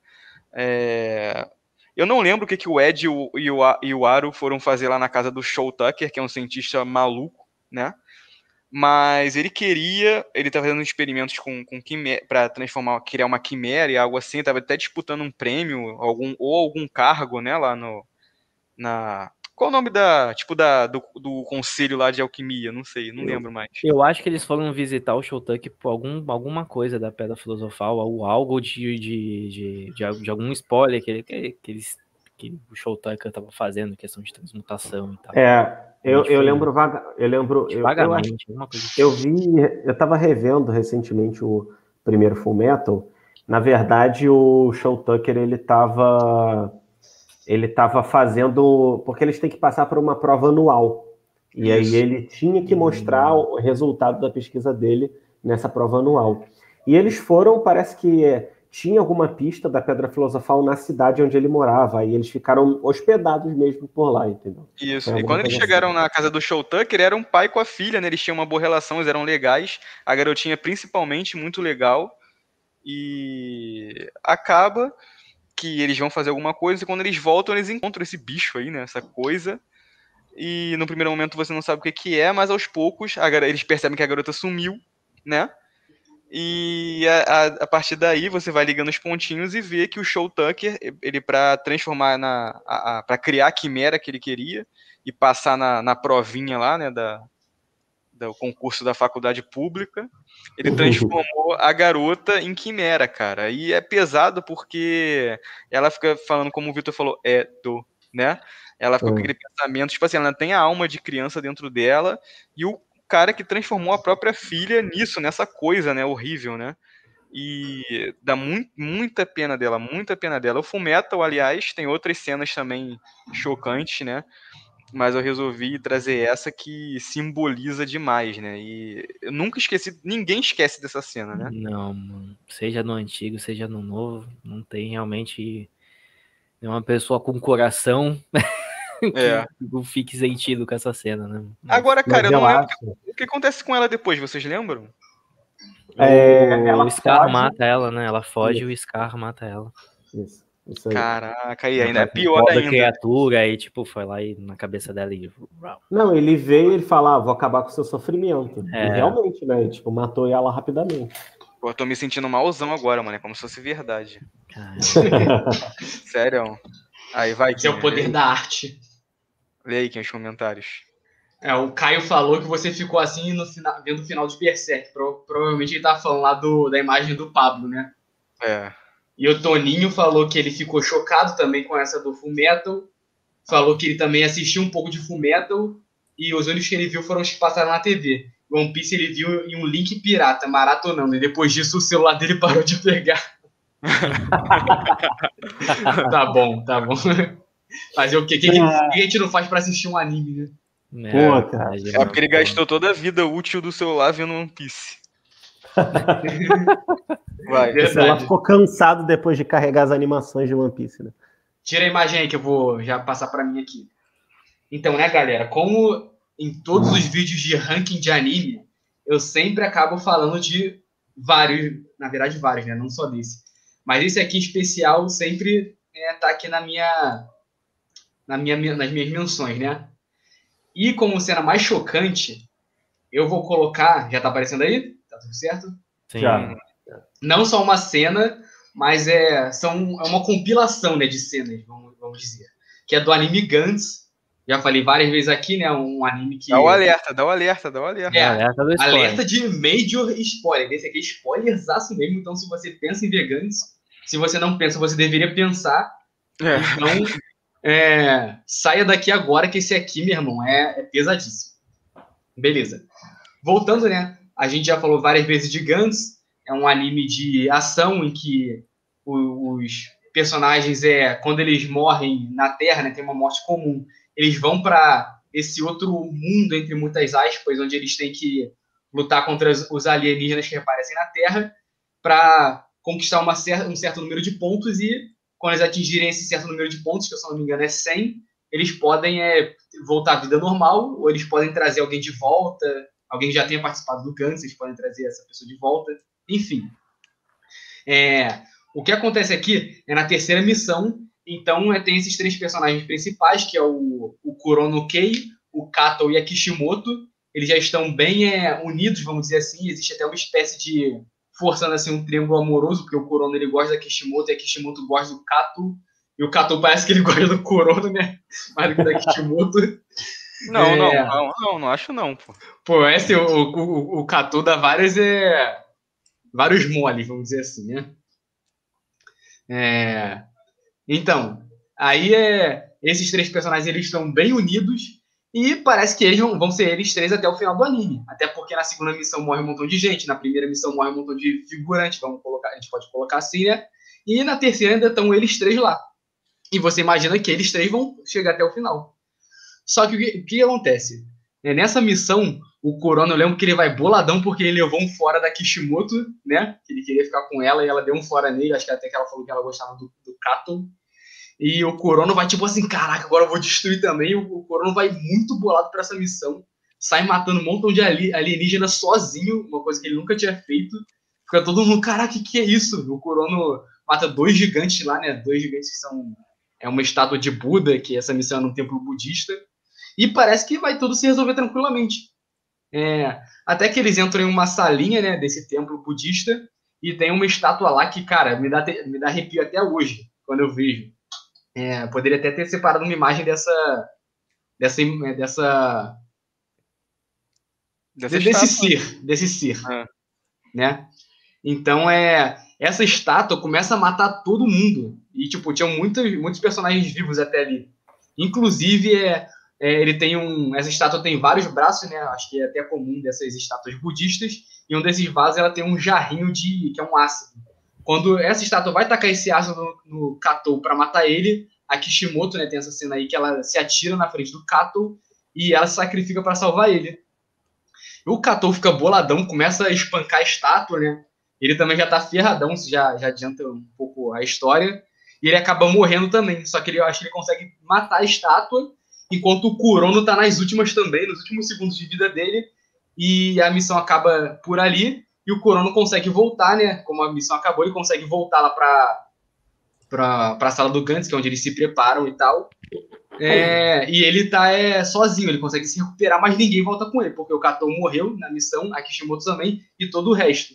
É... Eu não lembro o que, que o Ed e o, e, o, e o Aro foram fazer lá na casa do Show Tucker, que é um cientista maluco, né? Mas ele queria, ele estava fazendo experimentos com, com para transformar, criar uma quimera e algo assim, estava até disputando um prêmio, algum, ou algum cargo, né, lá no, na, qual o nome da, tipo, da, do, do conselho lá de alquimia? Não sei, não eu, lembro mais. Eu acho que eles foram visitar o Showtuck por algum, alguma coisa da Pedra Filosofal, ou algo de, de, de, de, de algum spoiler que, ele, que, que eles que o Showtucker estava fazendo, questão de transmutação e tal. É, eu, eu lembro vaga, eu lembro, eu, eu, acho, eu vi, eu estava revendo recentemente o primeiro Full Metal. Na verdade, o Showtucker ele estava ele estava fazendo. Porque eles têm que passar por uma prova anual. E Isso. aí ele tinha que mostrar o resultado da pesquisa dele nessa prova anual. E eles foram, parece que tinha alguma pista da Pedra Filosofal na cidade onde ele morava. Aí eles ficaram hospedados mesmo por lá, entendeu? Isso. E quando eles chegaram assim. na casa do Show Tucker, era um pai com a filha, né? Eles tinham uma boa relação, eles eram legais. A garotinha, principalmente, muito legal. E acaba que eles vão fazer alguma coisa e quando eles voltam eles encontram esse bicho aí, né? Essa coisa. E no primeiro momento você não sabe o que, que é, mas aos poucos eles percebem que a garota sumiu, né? E a, a, a, partir daí você vai ligando os pontinhos e vê que o Show Tucker, ele para transformar na. para criar a quimera que ele queria e passar na, na provinha lá, né? Da, do concurso da faculdade pública, ele uhum. transformou a garota em quimera, cara. E é pesado porque ela fica falando, como o Vitor falou, é do, né? Ela fica com aquele pensamento, tipo assim, ela tem a alma de criança dentro dela, e o cara que transformou a própria filha nisso, nessa coisa, né? Horrível, né? E dá muito, muita pena dela, muita pena dela. O Fullmetal, aliás, tem outras cenas também chocantes, né? mas eu resolvi trazer essa que simboliza demais, né? E eu nunca esqueci, ninguém esquece dessa cena, né? Não, mano. Seja no antigo, seja no novo, não tem realmente uma pessoa com coração é. que fique sentido com essa cena, né? Agora, cara, eu não lembro o que acontece com ela depois, vocês lembram? É, o Scar foge. mata ela, né? Ela foge e o Scar mata ela. Isso. Caraca, e ainda é pior ainda. criatura e tipo, foi lá e na cabeça dela e. Não, ele veio e ele fala, ah, vou acabar com o seu sofrimento. É. E realmente, né? Tipo, matou ela rapidamente. Pô, eu tô me sentindo malzão agora, mano. É como se fosse verdade. Sério. Aí vai. Esse é o poder da arte. Lê aí, quem os comentários. É, o Caio falou que você ficou assim no final, vendo o final de Berserk. Pro, provavelmente ele tá falando lá do, da imagem do Pablo, né? É. E o Toninho falou que ele ficou chocado também com essa do Full Metal. Falou que ele também assistiu um pouco de Full Metal e os únicos que ele viu foram os que passaram na TV. One Piece ele viu em um link pirata, maratonando, e depois disso o celular dele parou de pegar. tá bom, tá bom. Fazer o quê? O que, que, que, a gente não faz para assistir um anime, né? É, Pô, cara. É porque ele gastou toda a vida útil do celular vendo One Piece. Vai, ela ficou cansado depois de carregar as animações de One Piece, né? Tira a imagem aí que eu vou já passar para mim aqui. Então, né, galera, como em todos os vídeos de ranking de anime, eu sempre acabo falando de vários, na verdade vários, né, não só desse. Mas esse aqui em especial sempre é, tá aqui na minha, na minha, nas minhas menções, né? E como cena mais chocante, eu vou colocar, já tá aparecendo aí? Tá tudo certo? Sim. Já não só uma cena, mas é, são, é uma compilação né, de cenas, vamos, vamos dizer. Que é do anime Gantz. Já falei várias vezes aqui, né? Um anime que. Dá o alerta, dá o alerta, dá o alerta. É, alerta, alerta de major spoiler. Esse aqui é spoilerzaço mesmo. Então, se você pensa em veganos, se você não pensa, você deveria pensar. É. Então, é, saia daqui agora, que esse aqui, meu irmão, é, é pesadíssimo. Beleza. Voltando, né? A gente já falou várias vezes de Gantz é um anime de ação em que os personagens é quando eles morrem na Terra, né, tem uma morte comum, eles vão para esse outro mundo entre muitas aspas, onde eles têm que lutar contra os alienígenas que aparecem na Terra para conquistar uma cer um certo número de pontos e quando eles atingirem esse certo número de pontos, que se eu não me engano é 100, eles podem é, voltar à vida normal ou eles podem trazer alguém de volta, alguém que já tenha participado do câncer, eles podem trazer essa pessoa de volta, enfim. É, o que acontece aqui é na terceira missão, então é, tem esses três personagens principais, que é o, o Kurono Kei, o Kato e a Kishimoto. Eles já estão bem é, unidos, vamos dizer assim. Existe até uma espécie de forçando assim um triângulo amoroso, porque o Kurono ele gosta da Kishimoto e a Kishimoto gosta do Kato. E o Kato parece que ele gosta do Kurono, né? Mais do que da Kishimoto. Não, é... não, não, não, não, acho não, pô. Pô, esse, o, o, o Kato dá várias, é... vários moles, vamos dizer assim, né? É... Então, aí é... esses três personagens eles estão bem unidos e parece que eles vão, ser eles três até o final do anime. Até porque na segunda missão morre um montão de gente, na primeira missão morre um montão de figurantes, vamos colocar, a gente pode colocar assim, né? E na terceira ainda estão eles três lá. E você imagina que eles três vão chegar até o final. Só que o que, que acontece? É, nessa missão, o Corona, eu lembro que ele vai boladão porque ele levou um fora da Kishimoto, né? Que ele queria ficar com ela e ela deu um fora nele. Acho que até que ela falou que ela gostava do, do Kato. E o Corono vai tipo assim, caraca, agora eu vou destruir também. O Corono vai muito bolado para essa missão. Sai matando um montão de alienígena sozinho, uma coisa que ele nunca tinha feito. Fica todo mundo, caraca, o que, que é isso? O Corono mata dois gigantes lá, né? Dois gigantes que são. É uma estátua de Buda, que essa missão é num templo budista. E parece que vai tudo se resolver tranquilamente. É, até que eles entram em uma salinha, né, desse templo budista, e tem uma estátua lá que, cara, me dá, me dá arrepio até hoje, quando eu vejo. É, poderia até ter separado uma imagem dessa. dessa. dessa. dessa desse ser. Desse ser. É. Né? Então é. Essa estátua começa a matar todo mundo. E, tipo, tinham muitos, muitos personagens vivos até ali. Inclusive, é, é, ele tem um. Essa estátua tem vários braços, né? Acho que é até comum dessas estátuas budistas. E um desses vasos ela tem um jarrinho de. que é um ácido. Quando essa estátua vai tacar esse ácido no, no Katou para matar ele, a Kishimoto, né, tem essa cena aí que ela se atira na frente do Katou e ela se sacrifica para salvar ele. O Katou fica boladão, começa a espancar a estátua, né? Ele também já tá ferradão, isso já, já adianta um pouco a história. E ele acaba morrendo também, só que ele, eu acho que ele consegue matar a estátua, enquanto o Kurono tá nas últimas também, nos últimos segundos de vida dele, e a missão acaba por ali e o Corono consegue voltar, né? Como a missão acabou, ele consegue voltar lá para para a sala do Gantz, que é onde eles se preparam e tal. É, e ele tá é, sozinho, ele consegue se recuperar, mas ninguém volta com ele, porque o Katou morreu na missão, a Kishimoto também, e todo o resto.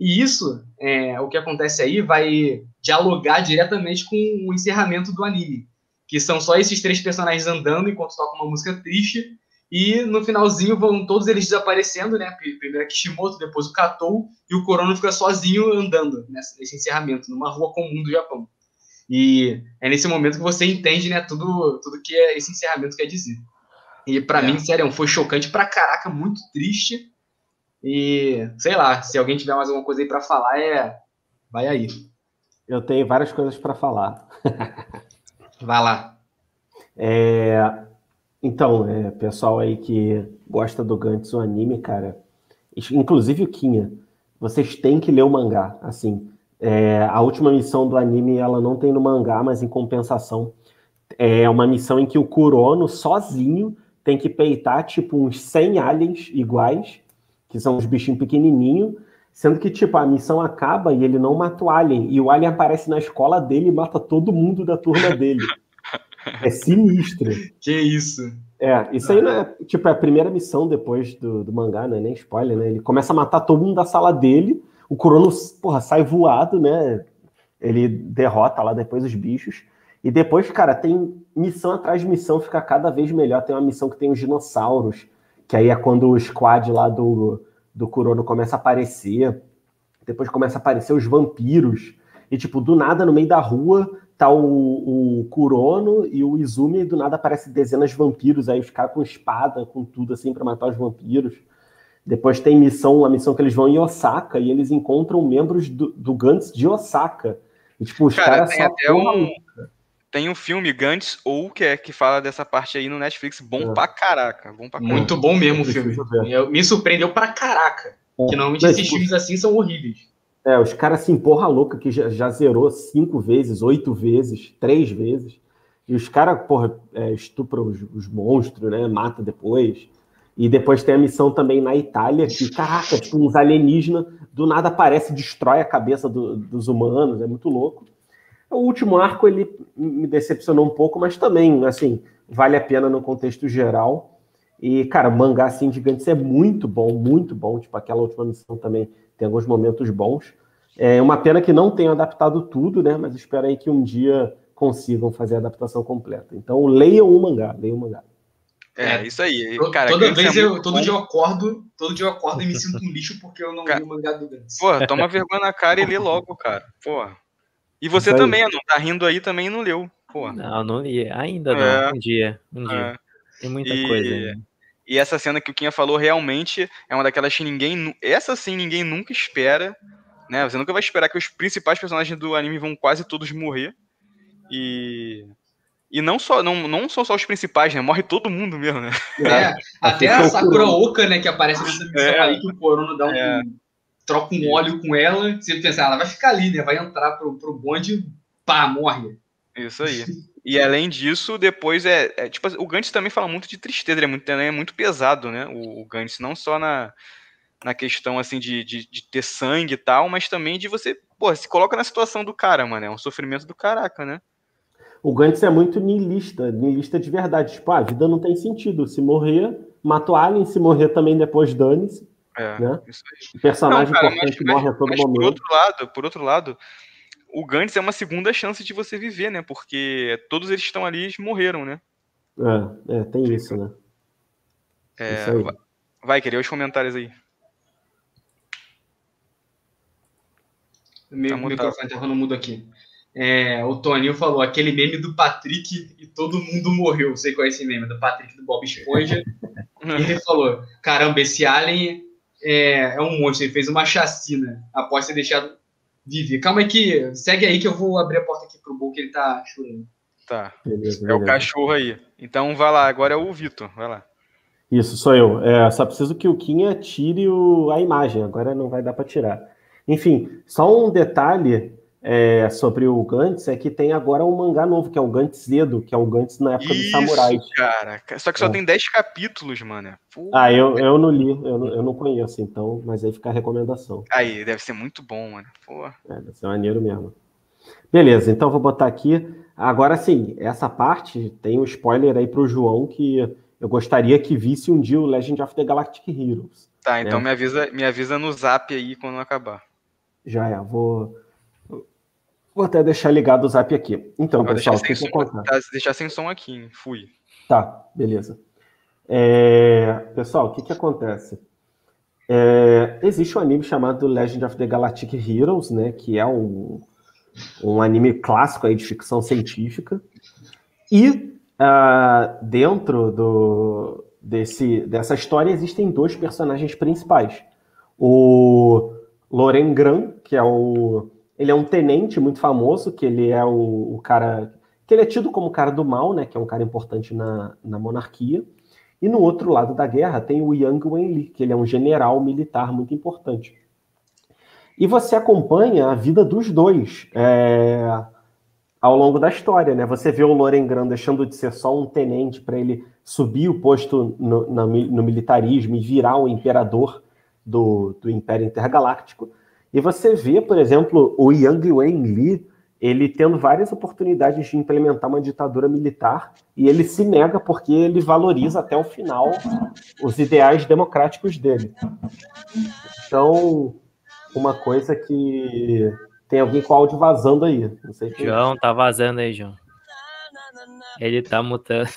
E isso, é, o que acontece aí, vai dialogar diretamente com o encerramento do anime, que são só esses três personagens andando enquanto toca uma música triste, e no finalzinho vão todos eles desaparecendo, né? Primeiro a Kishimoto, depois o Katou, e o Corono fica sozinho andando nesse encerramento, numa rua comum do Japão. E é nesse momento que você entende, né, tudo, tudo que é esse encerramento quer dizer. E para é. mim, sério, foi chocante pra caraca, muito triste. E sei lá, se alguém tiver mais alguma coisa aí para falar, é vai aí. Eu tenho várias coisas para falar. Vai lá. É, então, é, pessoal aí que gosta do Gantz, o anime, cara, inclusive o Kinha, vocês têm que ler o mangá, assim. É, a última missão do anime, ela não tem no mangá, mas em compensação, é uma missão em que o Kurono, sozinho, tem que peitar, tipo, uns 100 aliens iguais, que são uns bichinhos pequenininhos, sendo que, tipo, a missão acaba e ele não mata o alien, e o alien aparece na escola dele e mata todo mundo da turma dele. É sinistro. que isso. É, isso aí não é, tipo, é a primeira missão depois do, do mangá, né? Nem spoiler, né? Ele começa a matar todo mundo da sala dele, o Kurono, porra, sai voado, né? Ele derrota lá depois os bichos. E depois, cara, tem missão atrás de missão, fica cada vez melhor. Tem uma missão que tem os dinossauros, que aí é quando o squad lá do, do Kurono começa a aparecer. Depois começa a aparecer os vampiros. E, tipo, do nada, no meio da rua, tá o, o Kurono e o Izumi, e do nada aparecem dezenas de vampiros, aí os caras com espada, com tudo assim, para matar os vampiros. Depois tem missão, a missão que eles vão em Osaka e eles encontram membros do, do Gantz de Osaka. E, tipo, os caras cara só. Até um, tem um filme Gantz ou que é que fala dessa parte aí no Netflix, bom é. pra caraca, bom pra Muito bom mesmo o filme. Me surpreendeu pra caraca. É. Que normalmente esses tipo, filmes assim são horríveis. É, os caras se empurra louca que já, já, zerou cinco vezes, oito vezes, três vezes. E os caras, porra, é, estupram os, os, monstros, né? Mata depois. E depois tem a missão também na Itália, que, caraca, tipo, uns alienígenas do nada aparece destrói a cabeça do, dos humanos, é muito louco. O último arco, ele me decepcionou um pouco, mas também, assim, vale a pena no contexto geral. E, cara, mangá, assim, Gigantes é muito bom, muito bom. Tipo, aquela última missão também tem alguns momentos bons. É uma pena que não tenham adaptado tudo, né? Mas espero aí que um dia consigam fazer a adaptação completa. Então, leiam o mangá, leiam o mangá. É, é isso aí. Cara, toda vez é eu, todo bom. dia eu acordo, todo dia eu acordo e me sinto um lixo porque eu não cara, li o mangá do Gantz. Porra, toma vergonha na cara e lê logo, cara. Porra. E você também, não tá rindo aí também não leu. Porra. Não, não li. Ainda não. É, um dia. Um dia. É. Tem muita e... coisa aí. E essa cena que o Kinha falou realmente é uma daquelas que ninguém. Essa sim ninguém nunca espera. Né? Você nunca vai esperar que os principais personagens do anime vão quase todos morrer. E. E não só não, não são só os principais, né? Morre todo mundo mesmo, né? É, até a Sakura Oka, né, que aparece nessa missão é, aí, que o Corona dá um. É. troca um óleo com ela. Você pensa, ah, ela vai ficar ali, né? Vai entrar pro, pro bonde, pá, morre. Isso aí. E além disso, depois é, é, tipo o Gantz também fala muito de tristeza, ele é muito, é muito pesado, né? O, o Gantz não só na, na questão assim de, de, de, ter sangue e tal, mas também de você, pô, se coloca na situação do cara, mano, é um sofrimento do caraca, né? O Gantz é muito niilista, niilista de verdade. Tipo, ah, a vida não tem sentido. Se morrer, mata o Alien, se morrer também depois dane-se. É, né? isso aí. O personagem não, cara, importante mas, morre a todo mas momento. Por outro lado, por outro lado, o Gantz é uma segunda chance de você viver, né? Porque todos eles estão ali e morreram, né? É, é tem isso, né? É, isso vai, vai, querer os comentários aí. Meu tá microfone tá falando mudo aqui. É, o Toninho falou aquele meme do Patrick e todo mundo morreu. Sei qual é esse meme, do Patrick do Bob Esponja. e ele falou: caramba, esse Alien é, é, um monstro, ele fez uma chacina após ser deixado Vivi, calma aí que. Segue aí que eu vou abrir a porta aqui pro Bull que ele tá chorando. Tá. Beleza, é o cachorro aí. Então vai lá, agora é o Vitor. Vai lá. Isso, sou eu. É, só preciso que o Kinha tire o, a imagem, agora não vai dar para tirar. Enfim, só um detalhe é, sobre o Gantz é que tem agora um mangá novo, que é o Gantz Zedo, que é o Gantz na época Isso, dos samurais. cara. Só que só é. tem 10 capítulos, mano. Ah, eu, eu não li, eu não, eu não conheço, então, mas aí fica a recomendação. Aí, deve ser muito bom, mano. Porra. É, deve ser maneiro mesmo. Beleza, então vou botar aqui. Agora sim, essa parte tem um spoiler aí pro João que eu gostaria que visse um dia o Legend of the Galactic Heroes. Tá, então né? me, avisa, me avisa no zap aí quando acabar. Já é, vou Vou até deixar ligado o zap aqui. Então, Vou pessoal, o que, que acontece? Tá, deixar sem som aqui, fui. Tá, beleza. É, pessoal, o que, que acontece? É, existe um anime chamado Legend of the Galactic Heroes, né? Que é um, um anime clássico aí de ficção científica. E uh, dentro do, desse, dessa história existem dois personagens principais. O Loren Gran, que é o ele é um tenente muito famoso, que ele é o, o, cara. que ele é tido como o cara do mal, né? Que é um cara importante na, na monarquia. E no outro lado da guerra tem o Yang Wenli, que ele é um general militar muito importante. E você acompanha a vida dos dois é, ao longo da história, né? Você vê o Lorengran deixando de ser só um tenente para ele subir o posto no, no, no, militarismo e virar o imperador do, do Império Intergaláctico. E você vê, por exemplo, o Yang Wenli, ele tendo várias oportunidades de implementar uma ditadura militar e ele se nega porque ele valoriza até o final os ideais democráticos dele. Então, uma coisa que tem alguém com áudio vazando aí. Não sei se... João, tá vazando aí, João. Ele tá mutando.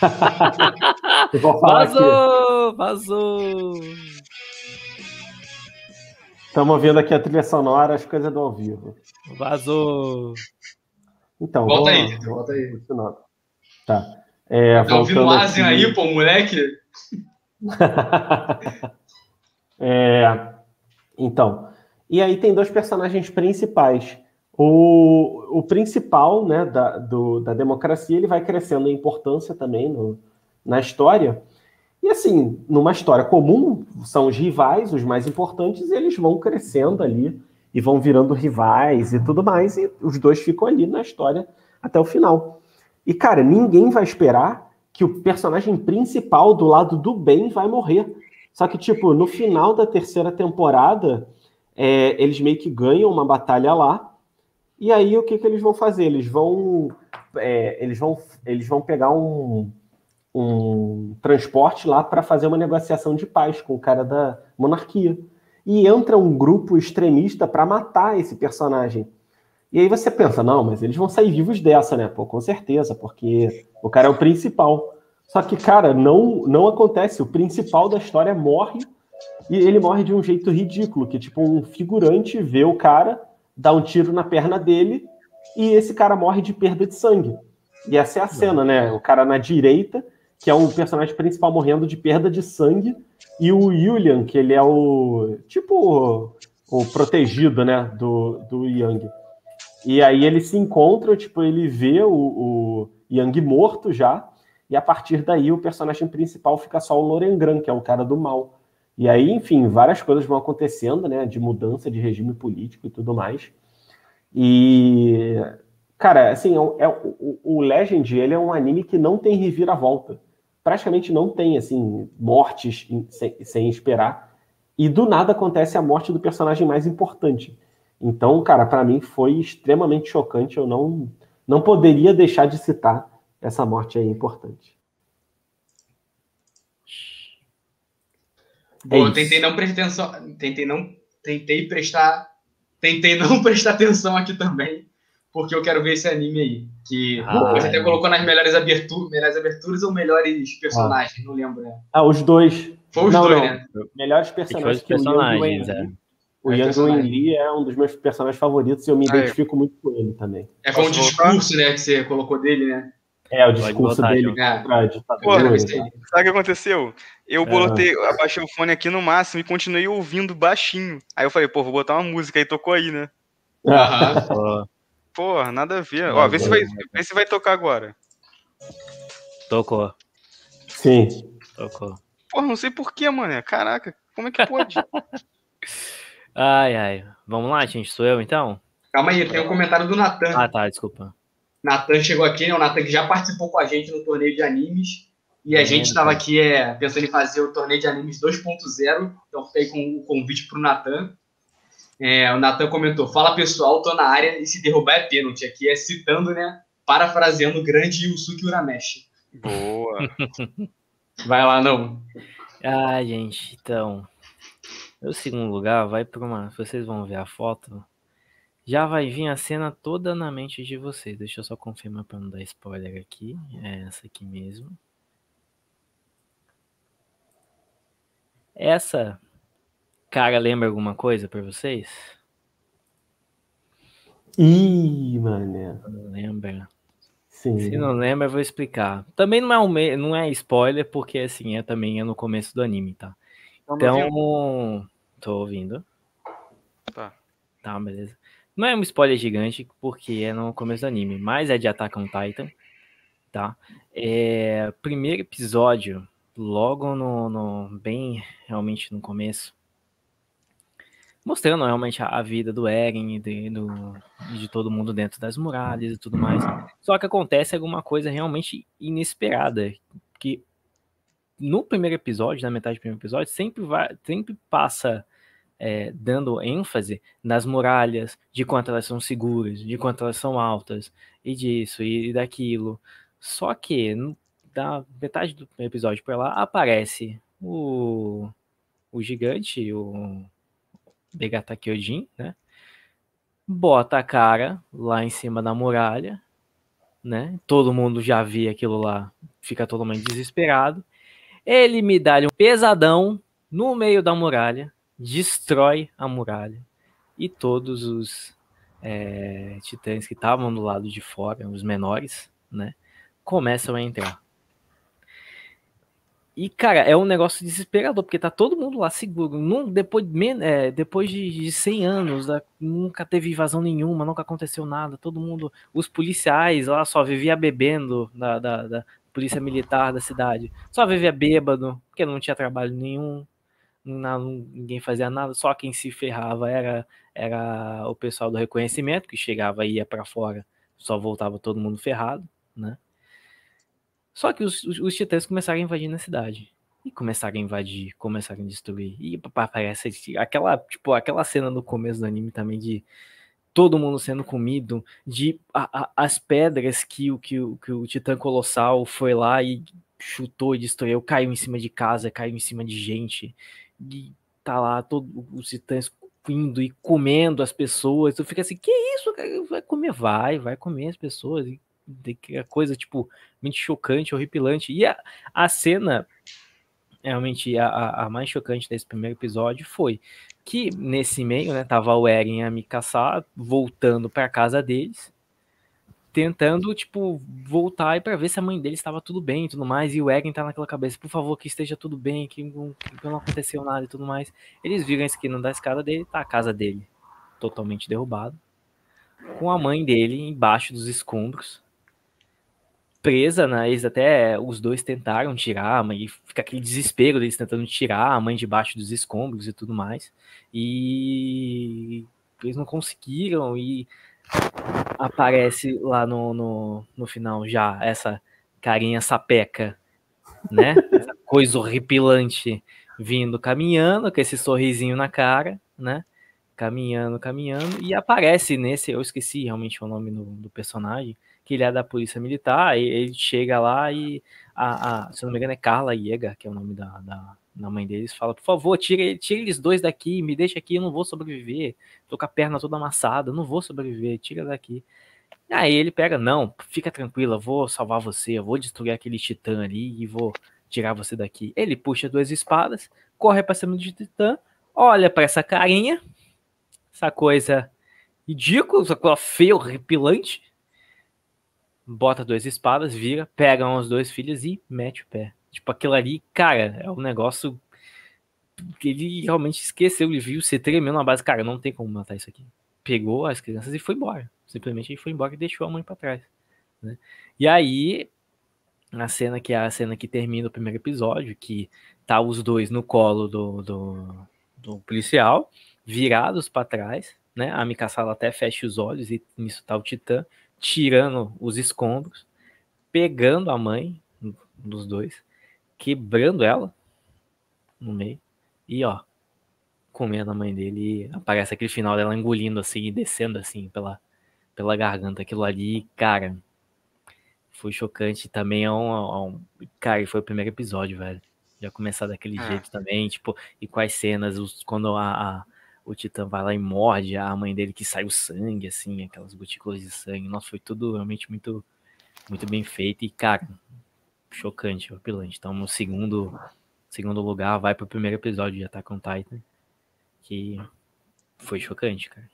vazou! Aqui. Vazou! Estamos vendo aqui a trilha sonora, as coisas do ao vivo. Vazou! Então, volta vamos, aí, volta aí. Continuando. Tá. É, tá ouvindo o Asian aqui... aí, pô, moleque? é, então, e aí tem dois personagens principais. o, o principal né, da, do, da democracia ele vai crescendo em importância também no, na história. E assim, numa história comum, são os rivais, os mais importantes, e eles vão crescendo ali e vão virando rivais e tudo mais, e os dois ficam ali na história até o final. E, cara, ninguém vai esperar que o personagem principal do lado do bem vai morrer. Só que, tipo, no final da terceira temporada, é, eles meio que ganham uma batalha lá. E aí, o que, que eles vão fazer? Eles vão, é, eles vão, eles vão pegar um, um transporte lá para fazer uma negociação de paz com o cara da monarquia. E entra um grupo extremista para matar esse personagem. E aí você pensa, não, mas eles vão sair vivos dessa, né? Pô, com certeza, porque o cara é o principal. Só que, cara, não, não acontece. O principal da história morre e ele morre de um jeito ridículo, que tipo um figurante vê o cara, dá um tiro na perna dele e esse cara morre de perda de sangue. E essa é a cena, né? O cara na direita, que é o personagem principal morrendo de perda de sangue, e o Julian, que ele é o tipo o protegido, né, do, do Yang. E aí ele se encontra, tipo, ele vê o, o Yang morto já, e a partir daí o personagem principal fica só o Lorengran, que é o cara do mal. E aí, enfim, várias coisas vão acontecendo, né, de mudança de regime político e tudo mais. E, cara, assim, é, é o, o Legend, ele é um anime que não tem reviravolta. Praticamente não tem, assim, mortes sem, sem esperar. E do nada acontece a morte do personagem mais importante. Então, cara, para mim foi extremamente chocante. Eu não, não poderia deixar de citar essa morte aí importante. É Bom, eu tentei não prestar atenção, tentei não, tentei prestar, tentei não prestar atenção aqui também, porque eu quero ver esse anime aí, que ah, você até colocou nas melhores aberturas, melhores aberturas ou melhores personagens, ah. não lembro, né? Ah, os dois. Foi os não, dois, não. né? Melhores personagens. Que personagens, é. O é Yang Wen Li é um dos meus personagens favoritos e eu me ah, é. identifico é. muito com ele também. É com o discurso, né, que você colocou dele, né? É, o discurso dele é. Pô, né? sabe o que aconteceu? Eu é. botei, abaixei o fone aqui no máximo e continuei ouvindo baixinho. Aí eu falei, pô, vou botar uma música aí, tocou aí, né? Aham. Pô, nada a ver. Ó, vê se, vai, vê se vai tocar agora. Tocou. Sim. Tocou. Porra, não sei porquê, mano. Caraca, como é que pode? Ai, ai. Vamos lá, gente. Sou eu, então? Calma aí, tem um comentário do Natan. Ah, tá, desculpa. Natan chegou aqui, né? O Natan que já participou com a gente no torneio de animes. E a é, gente estava aqui é, pensando em fazer o torneio de animes 2.0. Então fiquei com o convite para o Natan. É, o Natan comentou: Fala pessoal, tô na área e se derrubar é pênalti. Aqui é citando, né? Parafraseando o grande Yusuke Urameshi. Boa! Vai lá, não. Ah, gente, então. O segundo lugar vai para uma. Vocês vão ver a foto. Já vai vir a cena toda na mente de vocês. Deixa eu só confirmar para não dar spoiler aqui. É essa aqui mesmo. Essa cara lembra alguma coisa para vocês? Ih, mané. Não lembra? Sim. Se não lembra, eu vou explicar. Também não é, um, não é spoiler, porque assim, é também é no começo do anime, tá? Então, tô ouvindo. Tá. Tá, beleza. Não é um spoiler gigante, porque é no começo do anime, mas é de Attack on Titan, tá? É, primeiro episódio, logo no, no, bem realmente no começo, mostrando realmente a, a vida do Eren e de, do, de todo mundo dentro das muralhas e tudo mais. Só que acontece alguma coisa realmente inesperada, que no primeiro episódio, na metade do primeiro episódio, sempre, vai, sempre passa é, dando ênfase nas muralhas, de quanto elas são seguras, de quanto elas são altas, e disso, e, e daquilo. Só que, da metade do episódio para lá, aparece o, o gigante, o Begata Kyojin, né? Bota a cara lá em cima da muralha, né? Todo mundo já via aquilo lá, fica totalmente desesperado. Ele me dá um pesadão no meio da muralha, destrói a muralha e todos os é, titãs que estavam do lado de fora, os menores, né, começam a entrar. E, cara, é um negócio desesperador, porque tá todo mundo lá seguro. Não, depois, é, depois de, de 100 anos, nunca teve invasão nenhuma, nunca aconteceu nada. Todo mundo, os policiais lá só vivia bebendo da, da, da polícia militar da cidade. Só vivia bêbado, porque não tinha trabalho nenhum, não, ninguém fazia nada, só quem se ferrava era, era o pessoal do reconhecimento, que chegava e ia para fora, só voltava todo mundo ferrado, né? Só que os, os, os, titãs começaram a invadir na cidade. E começaram a invadir, começaram a destruir. E aparece aquela, tipo, aquela cena no começo do anime também de todo mundo sendo comido, de a, a, as pedras que o, que, que o Titã Colossal foi lá e chutou e destruiu, caiu em cima de casa, caiu em cima de gente. E tá lá todos os titãs indo e comendo as pessoas. Tu fica assim, que isso? Vai comer, vai, vai comer as pessoas. E coisa, tipo, muito chocante, horripilante. E a, a cena, realmente, a, a mais chocante desse primeiro episódio foi que nesse meio, né, tava o Eren a Mikasa voltando para casa deles, tentando, tipo, voltar e para ver se a mãe deles estava tudo bem e tudo mais, e o Eren tá naquela cabeça, por favor, que esteja tudo bem, que não, que não aconteceu nada e tudo mais. Eles viram a esquina da escada dele, tá a casa dele totalmente derrubada, com a mãe dele embaixo dos escombros, presa, né? Eles até os dois tentaram tirar, mas fica aquele desespero deles tentando tirar a mãe debaixo dos escombros e tudo mais. E eles não conseguiram e aparece lá no, no, no final já essa carinha sapeca, né? Essa coisa horripilante vindo caminhando com esse sorrisinho na cara, né? Caminhando, caminhando, e aparece nesse, eu esqueci realmente o nome do, do personagem, que ele é da polícia militar, ele chega lá e a, a, se não me engano é Carla Iega, que é o nome da, da, da mãe deles, fala, por favor, tira, tira eles dois daqui, me deixa aqui, eu não vou sobreviver, tô com a perna toda amassada, não vou sobreviver, tira daqui. Aí ele pega, não, fica tranquila, vou salvar você, vou destruir aquele titã ali e vou tirar você daqui. Ele puxa duas espadas, corre para cima do titã, olha para essa carinha, essa coisa ridícula, essa coisa feia, horripilante, bota duas espadas, vira, pega os dois filhos e mete o pé. Tipo, aquilo ali, cara, é um negócio que ele realmente esqueceu, ele viu, você tremendo na base, cara, não tem como matar isso aqui. Pegou as crianças e foi embora. Simplesmente ele foi embora e deixou a mãe para trás. Né? E aí, a cena que é a cena que termina o primeiro episódio, que tá os dois no colo do, do, do policial, virados para trás, né? A Mikasa até fecha os olhos e nisso tá o Titã tirando os escombros, pegando a mãe dos dois, quebrando ela no meio e ó, comendo a mãe dele aparece aquele final dela engolindo assim e descendo assim pela, pela garganta. Aquilo ali, cara, foi chocante. Também é um, é um. Cara, foi o primeiro episódio, velho. Já começar daquele ah. jeito também, tipo, e quais cenas, os, quando a, a o Titã vai lá e morde a mãe dele que sai o sangue, assim, aquelas gotículas de sangue. Nossa, foi tudo realmente muito, muito bem feito e, cara, chocante, opilante. Então, no segundo, segundo lugar, vai pro primeiro episódio de Attack on Titan, que foi chocante, cara.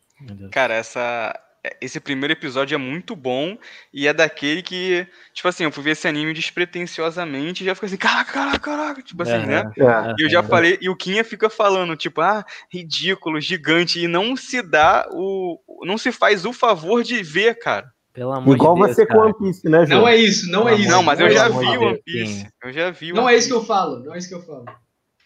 Cara, essa, esse primeiro episódio é muito bom e é daquele que, tipo assim, eu fui ver esse anime despretensiosamente e já fica assim, caraca, caraca, caraca, tipo assim, né? É, e eu já é, falei, e o Kinha fica falando, tipo, ah, ridículo, gigante, e não se dá o. não se faz o favor de ver, cara. Pelo amor Igual de Deus, você cara. com One Piece, né, João? Não é isso, não é isso. Não, mas eu já vi o One Piece. Eu já vi Não é isso que eu falo, não é isso que eu falo.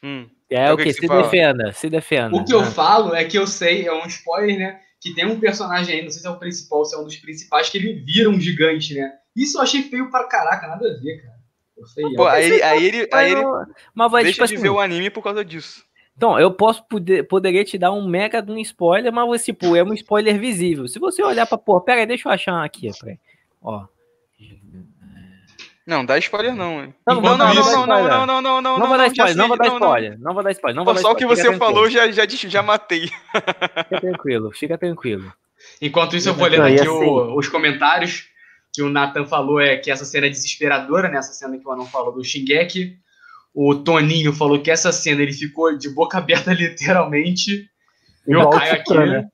Hum. É então, o que, que, se defenda, se defenda. O que eu falo é que eu sei, é um spoiler, né? Que tem um personagem aí, não sei se é o principal, se é um dos principais, que ele vira um gigante, né? Isso eu achei feio pra caraca, nada a ver, cara. Pô, aí, ele, aí ele, aí ele mas vai, deixa tipo de assim, ver o anime por causa disso. Então, eu posso poder, poderia te dar um mega de um spoiler, mas tipo, é um spoiler visível. Se você olhar pra, pô, pera aí, deixa eu achar aqui, peraí. Ó, não, dá spoiler não, hein? Não, não, não, não, não, não, não, não, não, não, vou dar spoiler, não vou dar spoiler, não vou dar spoiler, não vou dar Só o que você falou já, já, já matei. Fica tranquilo, fica tranquilo. Enquanto isso, eu vou ler aqui assim- os comentários que o Nathan falou é que essa cena é desesperadora, né? Essa cena que o Anon falou do Shingeki. O Toninho falou que essa cena ele ficou de boca aberta literalmente. E o Caio aqui, né?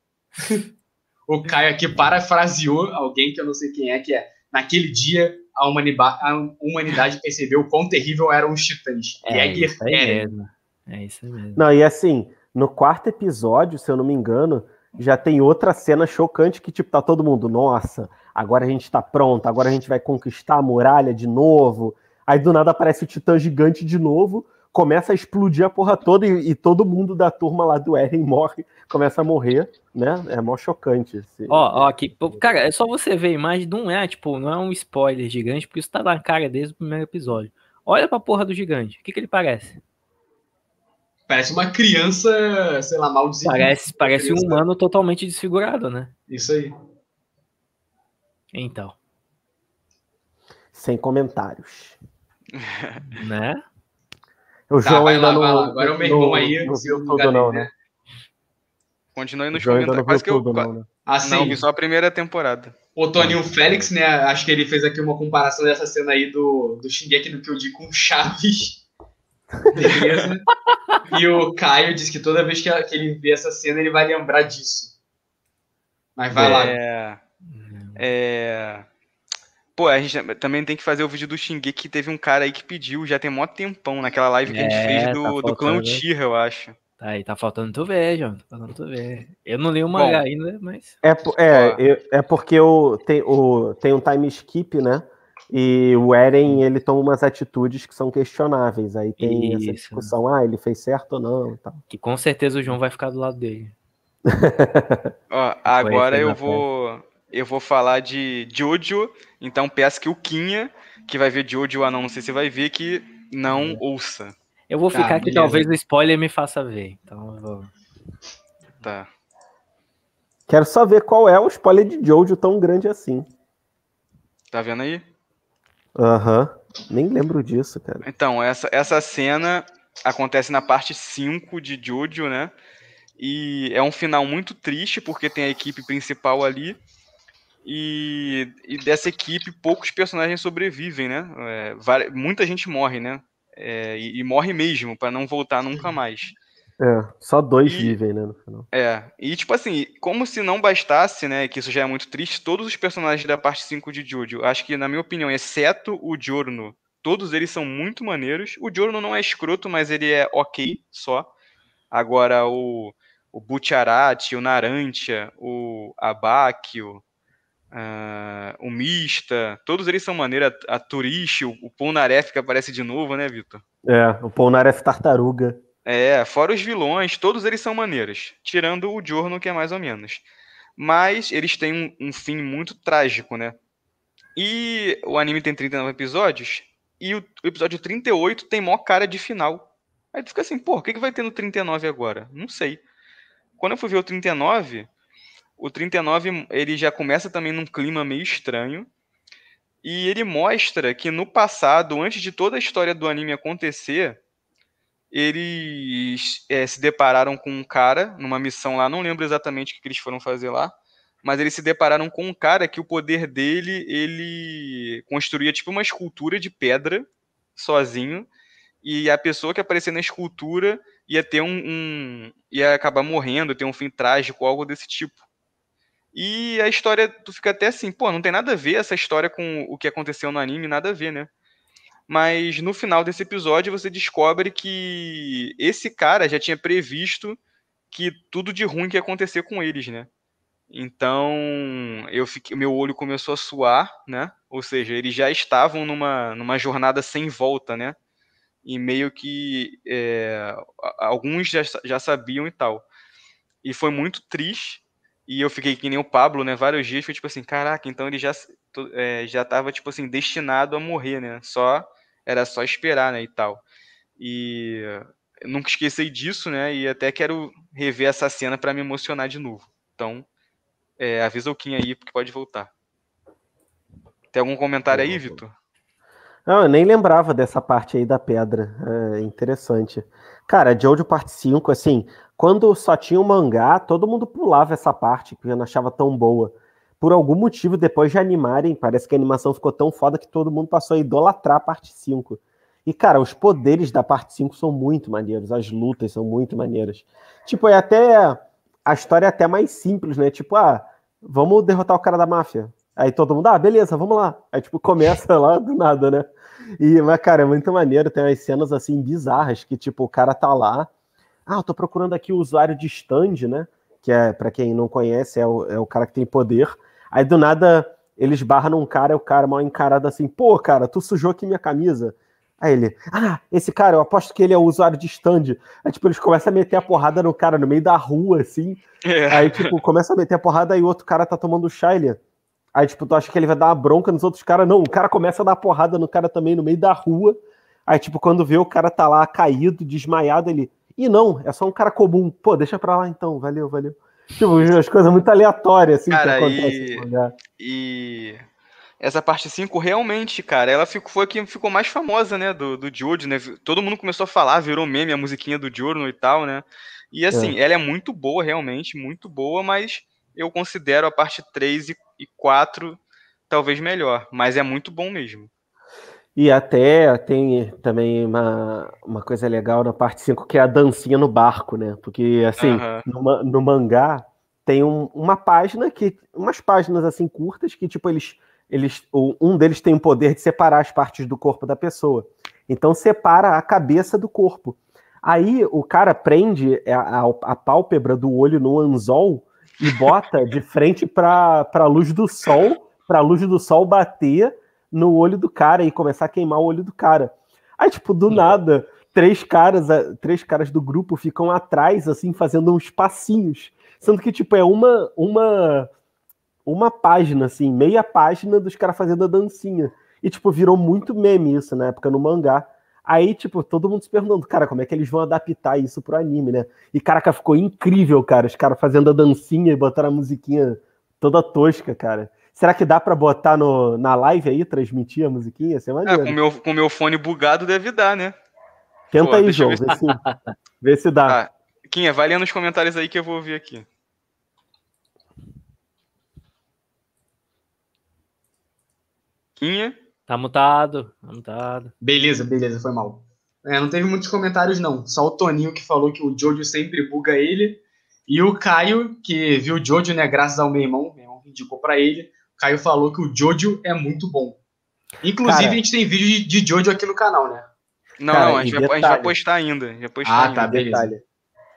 o Caio aqui parafraseou alguém que eu não sei quem é, que é naquele dia a, humanidade, a humanidade percebeu o quão terrível eram os titãs. É, é isso aí mesmo. É isso mesmo. Não, e assim, no quarto episódio, se eu não me engano, já tem outra cena chocante que, tipo, tá todo mundo, nossa, agora a gente tá pronto, agora a gente vai conquistar a muralha de novo. Aí do nada aparece o titã gigante de novo, começa a explodir a porra toda e, e todo mundo da turma lá do Eren morre, começa a morrer, né? É mó chocante. Assim. Ó, ó, aqui, cara, é só você ver a imagem, não é, tipo, não é um spoiler gigante, porque isso tá na cara desde o primeiro episódio. Olha pra porra do gigante, o que que ele parece? Parece uma criança, sei lá, mal. Parece, parece um humano totalmente desfigurado, né? Isso aí. Então. Sem comentários. né? O tá, João ainda lá, não. Agora é o meu irmão aí, não viu tudo, não, né? Continue nos comentários. Quase que eu. Tudo, não, né? assim, não, vi só a primeira temporada. O Toninho Félix, né? Acho que ele fez aqui uma comparação dessa cena aí do, do Shingeki no Kyojin com Chaves. Beleza. e o Caio diz que toda vez que ele vê essa cena, ele vai lembrar disso. Mas vai é... lá. É. Pô, a gente também tem que fazer o vídeo do Shingeki, que teve um cara aí que pediu, já tem mó tempão, naquela live que é, a gente é, fez do, tá do clã Tira, eu acho. Tá aí, tá faltando tu ver, João. Tá faltando tu ver. Eu não li o mangá Bom, ainda, mas. É, é, é porque o, tem, o, tem um time skip, né? E o Eren, ele toma umas atitudes que são questionáveis. Aí tem Isso. essa discussão, ah, ele fez certo ou não. Tá. Que com certeza o João vai ficar do lado dele. Ó, agora eu vou, eu vou falar de Jojo. Então peço que o Quinha, que vai ver Jojo ou não, não sei se vai ver, que não é. ouça. Eu vou ficar tá, que talvez o spoiler me faça ver. Então eu vou. Tá. Quero só ver qual é o spoiler de Jojo tão grande assim. Tá vendo aí? Aham. Uhum. Nem lembro disso, cara. Então, essa, essa cena acontece na parte 5 de Jojo, né? E é um final muito triste, porque tem a equipe principal ali. E, e dessa equipe, poucos personagens sobrevivem, né? É, muita gente morre, né? É, e, e, morre mesmo, para não voltar nunca mais. É, só dois e, vivem, né, no final. É, e tipo assim, como se não bastasse, né, que isso já é muito triste, todos os personagens da parte 5 de Jojo, acho que, na minha opinião, exceto o Giorno, todos eles são muito maneiros. O Giorno não é escroto, mas ele é ok só. Agora, o, o Butcharati, o Narantia, o Abakio, uh, o Mista, todos eles são maneiros. A, a Turishi, o, o Polnareff que aparece de novo, né, Vitor? É, o Polnareff tartaruga. É, fora os vilões, todos eles são maneiros, tirando o Giorno, que é mais ou menos. Mas eles têm um, um, fim muito trágico, né? E o anime tem 39 episódios, e o, o episódio 38 tem mó cara de final. Aí tu fica assim, pô, o que, que vai ter no 39 agora? Não sei. Quando eu fui ver o 39, o 39 ele já começa também num clima meio estranho. E ele mostra que no passado, antes de toda a história do anime acontecer, eles é, se depararam com um cara numa missão lá, não lembro exatamente o que eles foram fazer lá, mas eles se depararam com um cara que o poder dele, ele construía tipo uma escultura de pedra sozinho, e a pessoa que aparecia na escultura ia ter um, um ia acabar morrendo, ter um fim trágico, algo desse tipo. E a história, tu fica até assim, pô, não tem nada a ver essa história com o que aconteceu no anime, nada a ver, né? mas no final desse episódio você descobre que esse cara já tinha previsto que tudo de ruim que ia acontecer com eles, né? Então, eu fiquei, meu olho começou a suar, né? Ou seja, eles já estavam numa, numa jornada sem volta, né? E meio que é, alguns já, já sabiam e tal. E foi muito triste. E eu fiquei que nem o Pablo, né? Vários dias, foi tipo assim, caraca, então ele já, é, já tava, tipo assim, destinado a morrer, né? Só era só esperar, né, e tal. E nunca esqueci disso, né, e até quero rever essa cena para me emocionar de novo. Então, é, avisa o Kim aí, porque pode voltar. Tem algum comentário aí, Vitor? Não, eu nem lembrava dessa parte aí da pedra. É interessante. Cara, Jojo parte 5, assim, quando só tinha o mangá, todo mundo pulava essa parte, que eu não achava tão boa por algum motivo, depois de animarem, parece que a animação ficou tão foda que todo mundo passou a idolatrar a parte 5. E, cara, os poderes da parte 5 são muito maneiros, as lutas são muito maneiras. Tipo, é até. A história é até mais simples, né? Tipo, ah, vamos derrotar o cara da máfia. Aí todo mundo, ah, beleza, vamos lá. Aí, tipo, começa lá do nada, né? E, mas, cara, é muito maneiro. Tem umas cenas, assim, bizarras, que, tipo, o cara tá lá. Ah, eu tô procurando aqui o usuário de stand, né? Que é, para quem não conhece, é o, é o cara que tem poder. Aí, do nada, eles barram num cara, e o cara mal encarado assim, pô, cara, tu sujou aqui minha camisa. Aí ele, ah, esse cara, eu aposto que ele é o usuário de stand. Aí, tipo, eles começam a meter a porrada no cara no meio da rua, assim. É. Aí, tipo, começa a meter a porrada e o outro cara tá tomando chá, ele... Aí, tipo, tu acha que ele vai dar uma bronca nos outros caras. Não, o cara começa a dar porrada no cara também no meio da rua. Aí, tipo, quando vê o cara tá lá caído, desmaiado, ele. E não, é só um cara comum. Pô, deixa pra lá então, valeu, valeu. Tipo, as coisas muito aleatórias, assim, cara, que acontecem. E... e essa parte 5 realmente, cara, ela ficou, foi a que ficou mais famosa, né, do, do Jojo, né? Todo mundo começou a falar, virou meme a musiquinha do Jojo e tal, né? E assim, é. ela é muito boa, realmente, muito boa, mas eu considero a parte 3 e, e 4 talvez melhor, mas é muito bom mesmo. E até tem também uma, uma coisa legal na parte 5, que é a dancinha no barco, né? Porque, assim, no, no, mangá tem um, uma página que. umas páginas assim curtas que, tipo, eles. eles um deles tem o poder de separar as partes do corpo da pessoa. Então separa a cabeça do corpo. Aí o cara prende a, a, a pálpebra do olho no anzol e bota de frente para a luz do sol, para a luz do sol bater no olho do cara e começar a queimar o olho do cara. Aí, tipo, do nada, três caras, três caras do grupo ficam atrás, assim, fazendo uns passinhos. Sendo que, tipo, é uma, uma, uma página, assim, meia página dos caras fazendo a dancinha. E, tipo, virou muito meme isso na época no mangá. Aí, tipo, todo mundo se perguntando, cara, como é que eles vão adaptar isso pro anime, né? E, caraca, ficou incrível, cara. Os caras fazendo a dancinha e botaram a musiquinha toda tosca, cara. Será que dá para botar no, na live aí, transmitir a musiquinha? Isso é, é com meu, com meu fone bugado deve dar, né? Tenta Pô, aí, João, ver se... vê, se, vê se dá. Ah, Quinha, vai lendo nos comentários aí que eu vou ouvir aqui. Quinha? Tá mutado, tá mutado. Beleza, beleza, foi mal. É, não teve muitos comentários, não. Só o Toninho que falou que o Jojo sempre buga ele. E o Caio, que viu o Jojo, né, graças ao meu irmão, meu irmão indicou para ele. O Caio falou que o Jojo é muito bom. Inclusive, Cara, a gente tem vídeo de, de Jojo aqui no canal, né? Não, Cara, não, a gente, vai, a gente, vai, postar ainda. Vai postar ah, ainda. tá, beleza.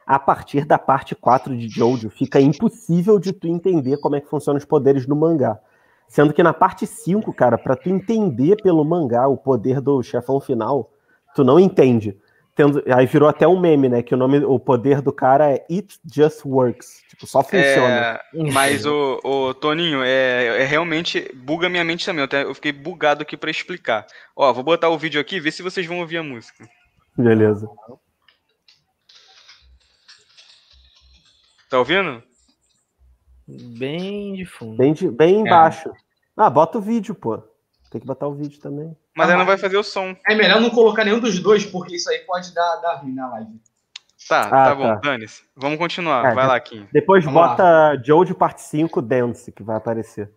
A partir da parte 4 de Jojo, fica impossível de tu entender como é que funcionam os poderes no mangá. Sendo que na parte 5, cara, para tu entender pelo mangá o poder do chefão final, tu não entende. Tendo, aí virou até um meme, né? Que o nome, o poder do cara é It Just Works. Tipo, só funciona. É, mas o, o Toninho, é, é, realmente buga minha mente também. Eu, até, eu fiquei bugado aqui para explicar. Ó, vou botar o vídeo aqui, ver se vocês vão ouvir a música. Beleza. Tá ouvindo? Bem de fundo. Bem, de, bem é. embaixo. Ah, bota o vídeo, pô. Tem que botar o vídeo também. Mas ah, aí não vai fazer o som. É melhor não colocar nenhum dos dois, porque isso aí pode dar, dar ruim na live. Tá, ah, tá bom, tá. dane-se. Vamos continuar. É, vai lá, Kim. Depois Vamos bota lá. Joe de parte 5 Dance, que vai aparecer.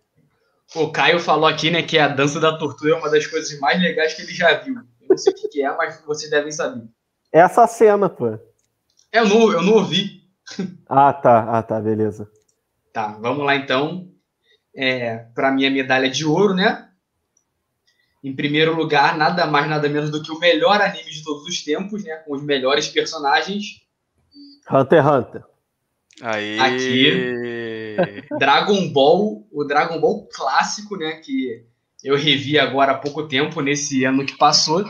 O Caio falou aqui, né, que a dança da tortura é uma das coisas mais legais que ele já viu. Eu não sei o que é, mas vocês devem saber. Essa cena, pô. Eu não, eu não ouvi. Ah, tá. Ah, tá, beleza. Tá, vamos lá então. É, para minha medalha de ouro, né? Em primeiro lugar, nada mais, nada menos do que o melhor anime de todos os tempos, né? Com os melhores personagens. Hunter x Hunter. Aí. Aqui. Dragon Ball, o Dragon Ball clássico, né? Que eu revi agora há pouco tempo, nesse ano que passou.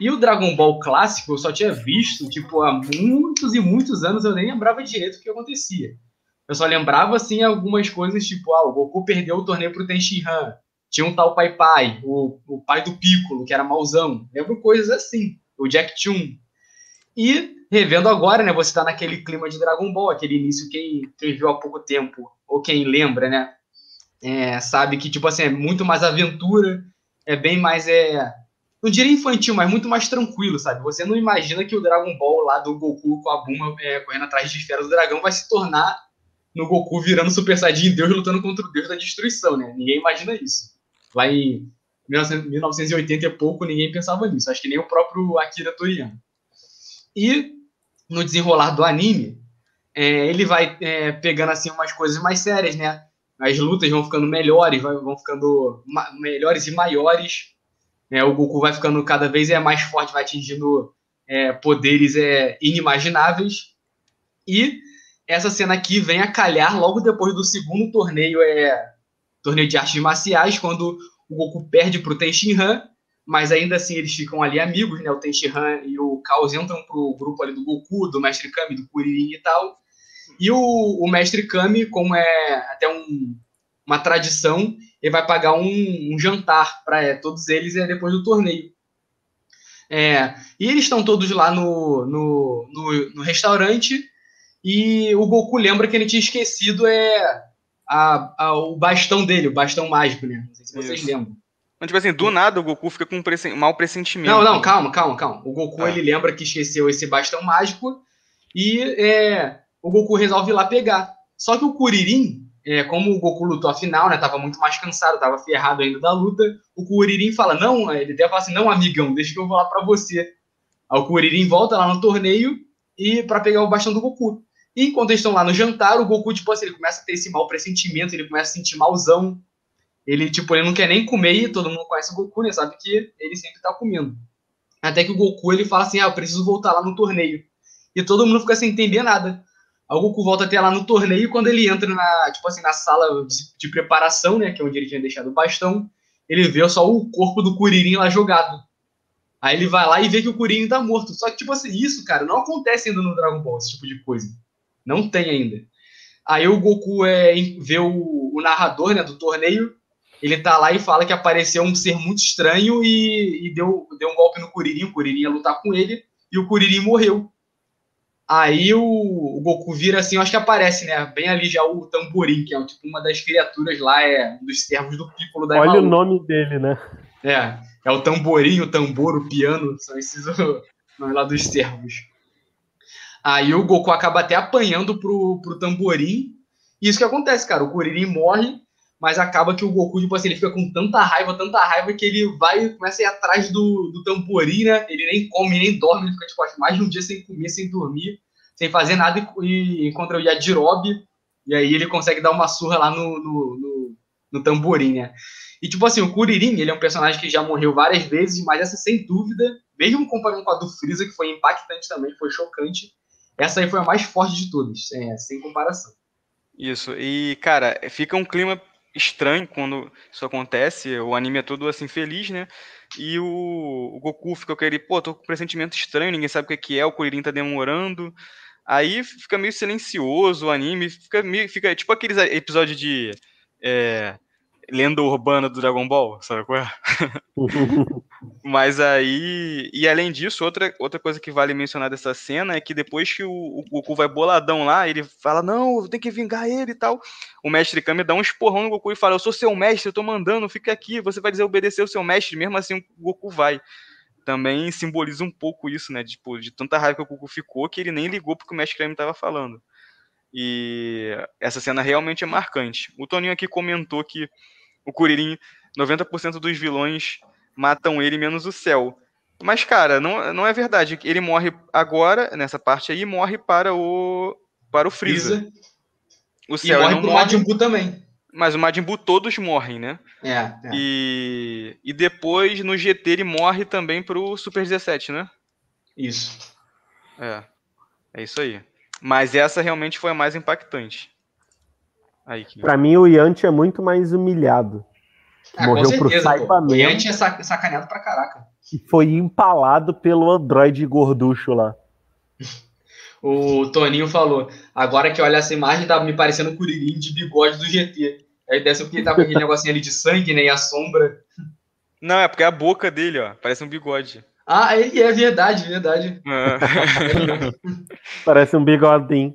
E o Dragon Ball clássico eu só tinha visto, tipo, há muitos e muitos anos eu nem lembrava direito o que acontecia. Eu só lembrava, assim, algumas coisas, tipo, ah, o Goku perdeu o torneio pro Tenshinhan. Tinha um tal Pai Pai, o, o pai do Piccolo, que era mauzão. Lembro coisas assim. O Jack Chun. E, revendo agora, né, você tá naquele clima de Dragon Ball, aquele início, quem, quem viu há pouco tempo, ou quem lembra, né, é, sabe que, tipo assim, é muito mais aventura, é bem mais, é, não diria infantil, mas muito mais tranquilo, sabe? Você não imagina que o Dragon Ball lá do Goku com a Buma é, correndo atrás de esferas do dragão vai se tornar no Goku virando Super Saiyajin Deus lutando contra o Deus da destruição, né? Ninguém imagina isso. Lá em 1980 e pouco, ninguém pensava nisso. Acho que nem o próprio Akira Toriyama. E no desenrolar do anime, é, ele vai é, pegando assim umas coisas mais sérias, né? as lutas vão ficando melhores, vão ficando melhores e maiores. É, o Goku vai ficando cada vez é mais forte, vai atingindo é, poderes é, inimagináveis. E essa cena aqui vem a calhar logo depois do segundo torneio, é torneio de artes marciais, quando o Goku perde para o Tenshinhan, mas ainda assim eles ficam ali amigos, né? O Tenshinhan e o Chaos entram pro grupo ali do Goku, do Mestre Kami, do Kuririn e tal. E o, o Mestre Kami, como é até um, uma tradição, ele vai pagar um, um jantar para é, todos eles é, depois do torneio. É, e eles estão todos lá no, no, no, no, restaurante e o Goku lembra que ele tinha esquecido é, a, a, o bastão dele, o bastão mágico, né? Não sei se vocês Isso. lembram. Mas, tipo assim, do nada o Goku fica com um mau pressentimento. Não, não, calma, calma, calma. O Goku, ah. ele lembra que esqueceu esse bastão mágico e é, o Goku resolve ir lá pegar. Só que o Kuririn, é, como o Goku lutou a final, né, tava muito mais cansado, tava ferrado ainda da luta, o Kuririn fala, não, ele até fala assim, não, amigão, deixa que eu vou lá pra você. Aí o Kuririn volta lá no torneio e para pegar o bastão do Goku. E enquanto eles estão lá no jantar, o Goku, tipo assim, ele começa a ter esse mau pressentimento, ele começa a sentir malzão. Ele, tipo, ele não quer nem comer e todo mundo conhece o Goku, né? Sabe que ele sempre tá comendo. Até que o Goku, ele fala assim, ah, eu preciso voltar lá no torneio. E todo mundo fica sem entender nada. Aí o Goku volta até lá no torneio quando ele entra na, tipo assim, na sala de, de preparação, né? Que é onde ele tinha deixado o bastão. Ele vê só o corpo do Kuririn lá jogado. Aí ele vai lá e vê que o Kuririn tá morto. Só que, tipo assim, isso, cara, não acontece ainda no Dragon Ball, esse tipo de coisa. Não tem ainda. Aí o Goku é, vê o, o narrador né, do torneio, ele tá lá e fala que apareceu um ser muito estranho e, e deu, deu um golpe no Kuririn, o Kuririn ia lutar com ele, e o Kuririn morreu. Aí o, o, Goku vira assim, eu acho que aparece, né? Bem ali já o Tamborim, que é tipo uma das criaturas lá, é um dos servos do Piccolo da Olha o nome dele, né? É, é o Tamborim, o Tambor, o Piano, são esses nomes lá dos servos. Aí o Goku acaba até apanhando pro, pro tamborim. E isso que acontece, cara. O Kuririn morre, mas acaba que o Goku, tipo assim, ele fica com tanta raiva, tanta raiva, que ele vai começa a ir atrás do, do tamborim, né? Ele nem come, nem dorme, ele fica, tipo, mais de um dia sem comer, sem dormir, sem fazer nada e, e encontra o Yajirobe. E aí ele consegue dar uma surra lá no, no, no, no tamborim, né? E, tipo assim, o Kuririn, ele é um personagem que já morreu várias vezes, mas essa, sem dúvida, mesmo comparando com a do Freeza, que foi impactante também, foi chocante, essa aí foi a mais forte de todas, é, sem comparação. Isso, e cara, fica um clima estranho quando isso acontece, o anime é todo assim feliz, né? E o, o Goku fica com pô, tô com um pressentimento estranho, ninguém sabe o que é, o Kuririn tá demorando. Aí fica meio silencioso o anime, fica, meio, fica tipo aqueles episódios de é, lenda urbana do Dragon Ball, sabe qual é? Mas aí, e além disso, outra, outra coisa que vale mencionar dessa cena é que depois que o, Goku vai boladão lá, ele fala, não, tem que vingar ele e tal. O mestre Kami dá um esporrão no Goku e fala, eu sou seu mestre, eu tô mandando, fica aqui, você vai dizer obedecer o seu mestre, mesmo assim o Goku vai. Também simboliza um pouco isso, né? Tipo, de tanta raiva que o Goku ficou que ele nem ligou porque o mestre Kami tava falando. E essa cena realmente é marcante. O Toninho aqui comentou que o Kuririn, 90% dos vilões matam ele, menos o Céu. Mas, cara, não, não é verdade. Ele morre agora, nessa parte aí, morre para o para o Freeza. O Cell e morre pro morre, Majin Buu também. Mas o Majin Buu todos morrem, né? É, é. E, e depois, no GT, ele morre também pro Super 17, né? Isso. É. É isso aí. Mas essa realmente foi a mais impactante. Aí, que... Pra mim, o Yanti é muito mais humilhado. Ah, Morreu certeza, pro Saiba O Yanti é sacaneado pra caraca. E foi empalado pelo Android gorducho lá. o Toninho falou: agora que olha essa imagem, tá me parecendo o Kuririn de bigode do GT. Aí dessa porque ele tá com aquele negocinho ali de sangue, né? E a sombra. Não, é porque é a boca dele, ó. Parece um bigode. Ah, ele é verdade, verdade. É. Parece um bigodinho.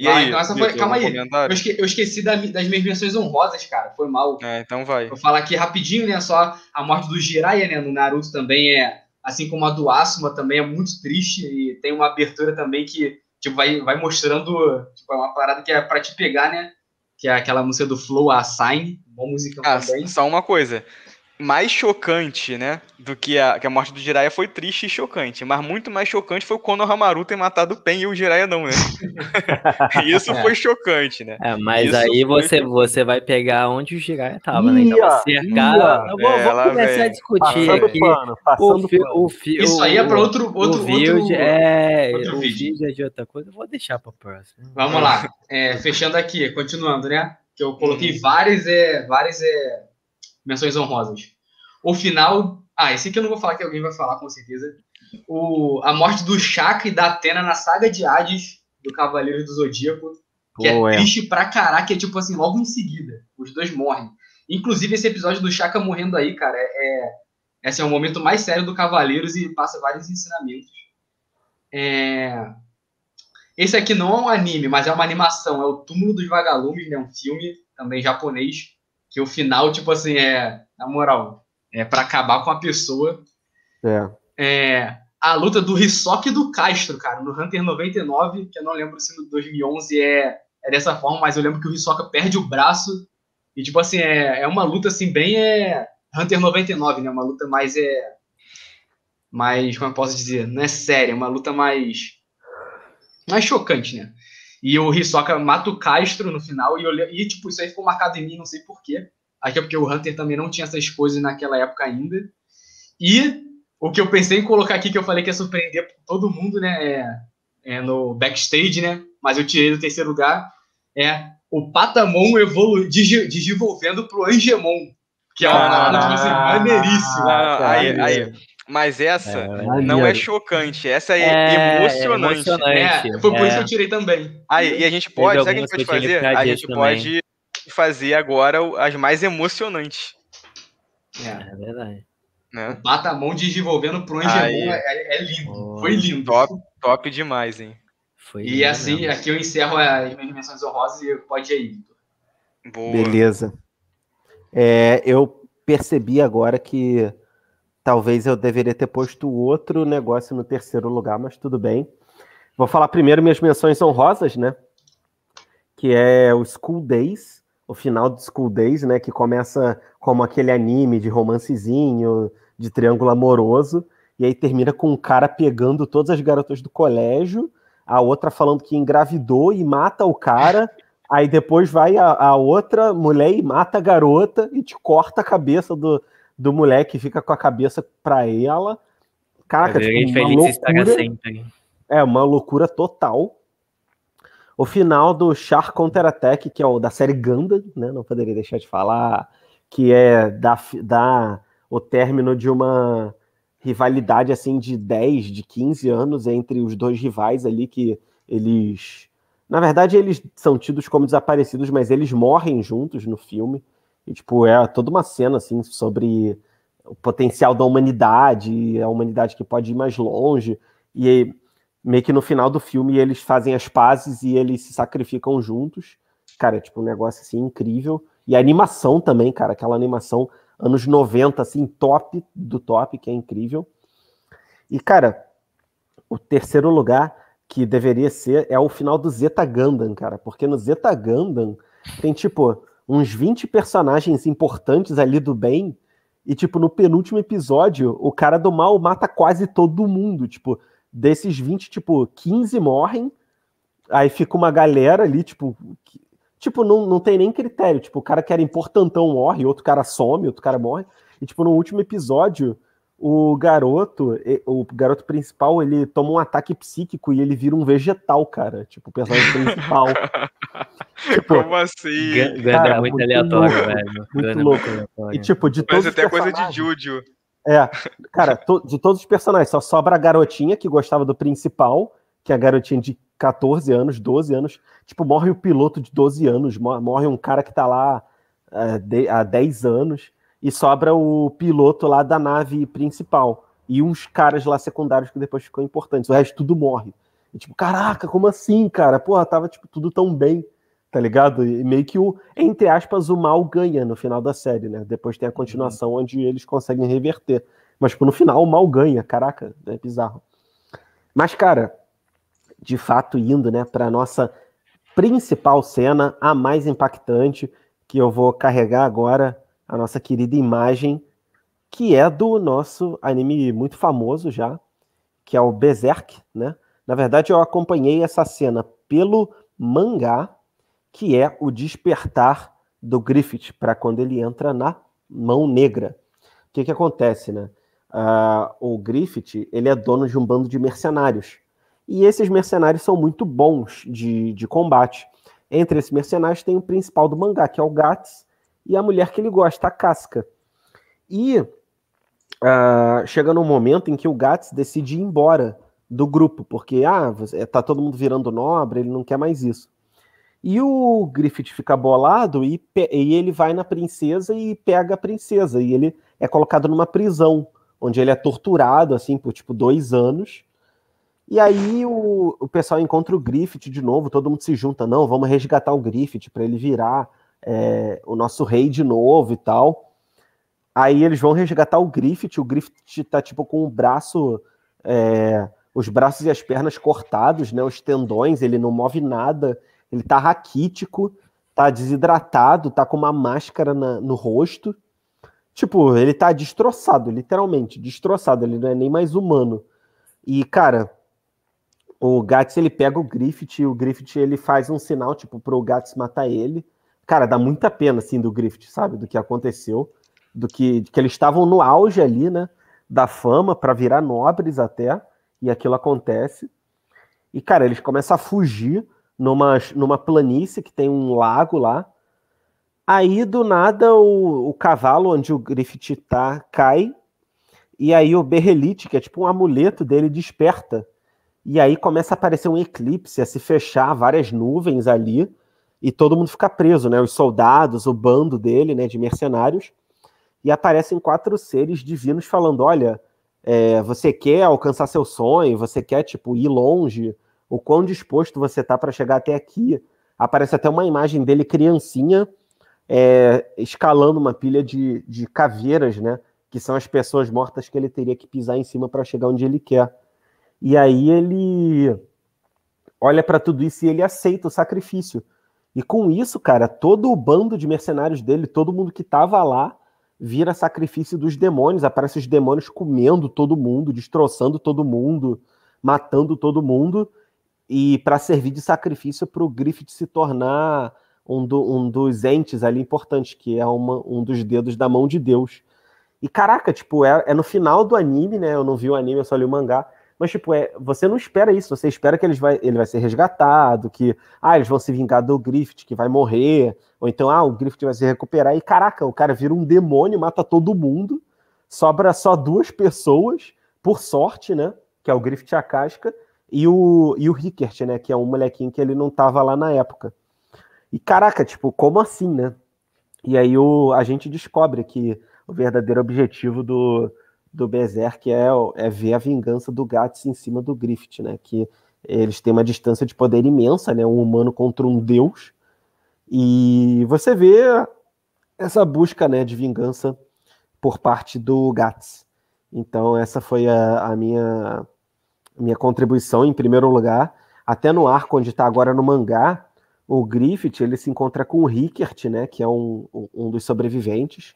E aí, então essa foi, calma aí. Eu, esque, eu esqueci da, das minhas menções honrosas, cara. Foi mal. É, então vai. Vou falar aqui rapidinho, né? Só a morte do Jiraiya, né? No Naruto também é, assim como a do Asuma, também é muito triste. E tem uma abertura também que tipo, vai, vai mostrando tipo, é uma parada que é pra te pegar, né? Que é aquela música do Flow, a Sign. Boa música ah, também. Só uma coisa. Mais chocante, né? Do que a, que a morte do Jiraiya foi triste e chocante. Mas muito mais chocante foi o Konohamaru ter matado o Pen e o Jiraiya não, né? Isso foi chocante, né? É, mas Isso aí você, você vai pegar onde o Jiraiya tava, né? Então cercar. Vou, é, vou começar a discutir passando aqui. Pano, o, fi, o fi, Isso aí é para outro, outro, o outro, é, outro o vídeo. vídeo é de outra coisa. Eu vou deixar para próximo. Vamos lá. É, fechando aqui, continuando, né? Que eu coloquei uhum. várias, é, várias é, menções honrosas. O final. Ah, esse aqui eu não vou falar que alguém vai falar com certeza. O, a morte do Shaka e da Atena na saga de Hades do Cavaleiro do Zodíaco. Que é, é triste pra caraca, é tipo assim, logo em seguida. Os dois morrem. Inclusive, esse episódio do Shaka morrendo aí, cara, é, é, é, assim, é o momento mais sério do Cavaleiros e passa vários ensinamentos. É... Esse aqui não é um anime, mas é uma animação. É o Túmulo dos Vagalumes, né? Um filme também japonês. Que o final, tipo assim, é. Na moral, é para acabar com a pessoa. É. é. A luta do Hisoka e do Castro, cara, no Hunter 99, que eu não lembro se no 2011 é, é dessa forma, mas eu lembro que o Hisoka perde o braço. E, tipo assim, é, é uma luta, assim, bem é, Hunter 99, né? Uma luta mais, é, mais, como eu posso dizer, não é séria, é uma luta mais, mais chocante, né? E o Hisoka mata o Castro no final, e, eu, e tipo, isso aí ficou marcado em mim, não sei porquê. Aqui é porque o Hunter também não tinha essas coisas naquela época ainda. E o que eu pensei em colocar aqui, que eu falei que ia surpreender todo mundo, né? É, é no backstage, né? Mas eu tirei do terceiro lugar. É o Patamon evolu desenvolvendo pro Angemon. Que é uma ah, tipo assim, maneiríssimo. Ah, aí, aí. Mas essa é, não é chocante, essa é, é emocionante. emocionante. É, foi por isso que eu tirei também. Aí, e a gente pode, sabe o que a gente pode fazer? A gente também. pode fazer agora as mais emocionantes. É, é verdade. Né? Bata a mão desenvolvendo pro Angelon é, é, lindo. Oh. Foi lindo. Top, top demais, hein? Foi e assim, mesmo. aqui eu encerro as minhas menções honrosas e pode ir aí, Boa. Beleza. É, eu percebi agora que talvez eu deveria ter posto outro negócio no terceiro lugar, mas tudo bem. Vou falar primeiro minhas menções honrosas, né? Que é o School Days, o final do School Days, né? Que começa como aquele anime de romancezinho, de triângulo amoroso, e aí termina com um cara pegando todas as garotas do colégio, a outra falando que engravidou e mata o cara. Aí depois vai a, a, outra mulher e mata a garota e te corta a cabeça do, do moleque, fica com a cabeça pra ela. Caraca, tipo, uma loucura. É, uma loucura total o final do Char Counter Attack, que é o da série Gundam, né? Não poderia deixar de falar, que é da, da o término de uma rivalidade assim de 10, de 15 anos entre os dois rivais ali que eles na verdade eles são tidos como desaparecidos, mas eles morrem juntos no filme. E tipo, é toda uma cena assim sobre o potencial da humanidade, a humanidade que pode ir mais longe. E meio que no final do filme eles fazem as pazes e eles se sacrificam juntos. Cara, é tipo um negócio assim incrível. E a animação também, cara, aquela animação anos 90, assim, top do top, que é incrível. E, cara, o terceiro lugar que deveria ser é o final do Zeta Gundam, cara, porque no Zeta Gundam tem, tipo, uns 20 personagens importantes ali do bem, e, tipo, no penúltimo episódio, o cara do mal mata quase todo mundo, tipo, desses 20, tipo, 15 morrem, aí fica uma galera ali, tipo, que, tipo, não, não tem nem critério, tipo, o cara que era importantão morre, outro cara some, outro cara morre, e, tipo, no último episódio, o garoto, o garoto principal, ele toma um ataque psíquico e ele vira um vegetal, cara, tipo, o personagem principal. tipo, Como assim? Ganda é muito, muito aleatório, louco, velho. Muito Ganda louco. É muito e, tipo, de todos Mas até coisa de Júdio. É, cara, to, de todos os personagens, só sobra a garotinha que gostava do principal, que é a garotinha de 14 anos, 12 anos. Tipo, morre o piloto de 12 anos, morre um cara que tá lá é, de, há 10 anos, e sobra o piloto lá da nave principal. E uns caras lá secundários que depois ficam importantes. O resto tudo morre. E, tipo, caraca, como assim, cara? Porra, tava tipo, tudo tão bem tá ligado? E meio que o, entre aspas, o mal ganha no final da série, né? Depois tem a continuação onde eles conseguem reverter. Mas, tipo, no final o mal ganha, caraca, é bizarro. Mas, cara, de fato, indo, né, pra nossa principal cena, a mais impactante, que eu vou carregar agora, a nossa querida imagem que é do nosso anime muito famoso já, que é o Berserk, né? Na verdade, eu acompanhei essa cena pelo mangá, que é o despertar do Griffith para quando ele entra na mão negra. O que, que acontece, né? Uh, o Griffith ele é dono de um bando de mercenários. E esses mercenários são muito bons de, de combate. Entre esses mercenários tem o principal do mangá, que é o Gats, e a mulher que ele gosta, a Casca. E uh, chega num momento em que o Gats decide ir embora do grupo, porque ah, tá todo mundo virando nobre, ele não quer mais isso. E o Griffith fica bolado e, e ele vai na princesa e pega a princesa. E ele é colocado numa prisão, onde ele é torturado, assim, por tipo dois anos. E aí o, o pessoal encontra o Griffith de novo, todo mundo se junta, não, vamos resgatar o Griffith para ele virar é, o nosso rei de novo e tal. Aí eles vão resgatar o Griffith, o Griffith tá tipo com o braço, é, os braços e as pernas cortados, né, os tendões, ele não move nada, ele tá raquítico, tá desidratado, tá com uma máscara na, no rosto. Tipo, ele tá destroçado, literalmente, destroçado, ele não é nem mais humano. E, cara, o Gats ele pega o Griffith e o Griffith ele faz um sinal, tipo, pro Gats matar ele. Cara, dá muita pena, assim, do Griffith, sabe? Do que aconteceu, do que, que eles estavam no auge ali, né? Da fama, para virar nobres até, e aquilo acontece. E, cara, eles começam a fugir numa, numa planície que tem um lago lá. Aí, do nada, o, o cavalo onde o Griffith tá cai. E aí o Berrelite, que é tipo um amuleto dele, desperta. E aí começa a aparecer um eclipse, a se fechar várias nuvens ali. E todo mundo fica preso, né? Os soldados, o bando dele, né? De mercenários. E aparecem quatro seres divinos falando: olha, é, você quer alcançar seu sonho, você quer, tipo, ir longe, o quão disposto você tá para chegar até aqui. Aparece até uma imagem dele criancinha é, escalando uma pilha de, de caveiras, né? Que são as pessoas mortas que ele teria que pisar em cima para chegar onde ele quer. E aí ele olha para tudo isso e ele aceita o sacrifício. E com isso, cara, todo o bando de mercenários dele, todo mundo que tava lá, vira sacrifício dos demônios. Aparece os demônios comendo todo mundo, destroçando todo mundo, matando todo mundo e para servir de sacrifício para o Griffith se tornar um, do, um, dos entes ali importantes, que é uma, um dos dedos da mão de Deus. E caraca, tipo, é, é, no final do anime, né? Eu não vi o anime, eu só li o mangá. Mas, tipo, é, você não espera isso, você espera que eles vai, ele vai ser resgatado, que ah, eles vão se vingar do Griffith, que vai morrer, ou então, ah, o Griffith vai se recuperar, e caraca, o cara vira um demônio, mata todo mundo, sobra só duas pessoas, por sorte, né? Que é o Griffith e a Casca, e o, e o Rickert, né? Que é um molequinho que ele não tava lá na época. E caraca, tipo, como assim, né? E aí o, a gente descobre que o verdadeiro objetivo do, do Berserk é, é ver a vingança do Gats em cima do Griffith, né? Que eles têm uma distância de poder imensa, né? Um humano contra um deus. E você vê essa busca, né, de vingança por parte do Gats. Então essa foi a, a minha minha contribuição em primeiro lugar. Até no arco onde está agora no mangá, o Griffith ele se encontra com o Rickert, né, que é um, um dos sobreviventes,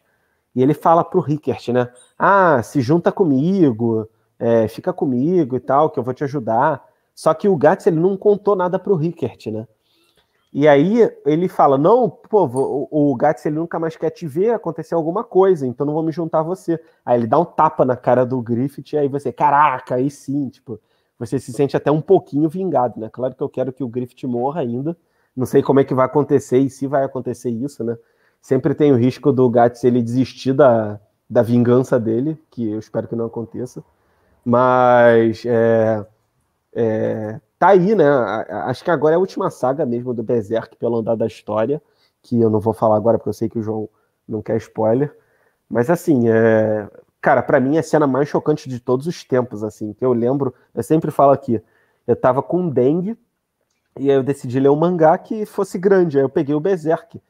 e ele fala pro Rickert, né, ah, se junta comigo, é, fica comigo e tal, que eu vou te ajudar. Só que o Gats ele não contou nada pro Rickert, né? E aí ele fala: Não, pô, o, o Gats ele nunca mais quer te ver, aconteceu alguma coisa, então não vou me juntar a você. Aí ele dá um tapa na cara do Griffith, e aí você, caraca, aí sim, tipo, você se sente até um pouquinho vingado, né? Claro que eu quero que o Griffith morra ainda. Não sei como é que vai acontecer e se vai acontecer isso, né? Sempre tem o risco do Gats ele desistir da, da vingança dele, que eu espero que não aconteça. Mas é, é, tá aí, né? Acho que agora é a última saga mesmo do Berserk pelo andar da história, que eu não vou falar agora porque eu sei que o João não quer spoiler. Mas assim, é... cara, para mim é a cena mais chocante de todos os tempos, assim, que eu lembro, eu sempre falo aqui, eu tava com dengue e aí eu decidi ler um mangá que fosse grande, aí eu peguei o Berserk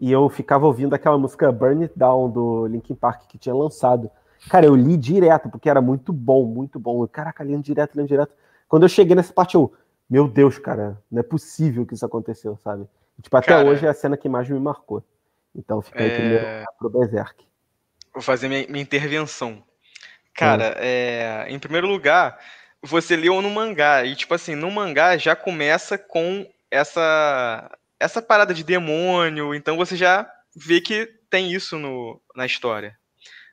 e eu ficava ouvindo aquela música Burn It Down do Linkin Park que tinha lançado. Cara, eu li direto porque era muito bom, muito bom. Caraca, lendo direto, lendo direto. Quando eu cheguei nessa parte, eu, meu Deus, cara, não é possível que isso aconteceu, sabe? Tipo, até cara, hoje é a cena que mais me marcou. Então fica aí é... primeiro pro Berserk. Vou fazer minha, minha intervenção. Cara, hum. é, em primeiro lugar, você leu no mangá. E, tipo assim, no mangá já começa com essa, essa parada de demônio. Então você já vê que tem isso no, na história.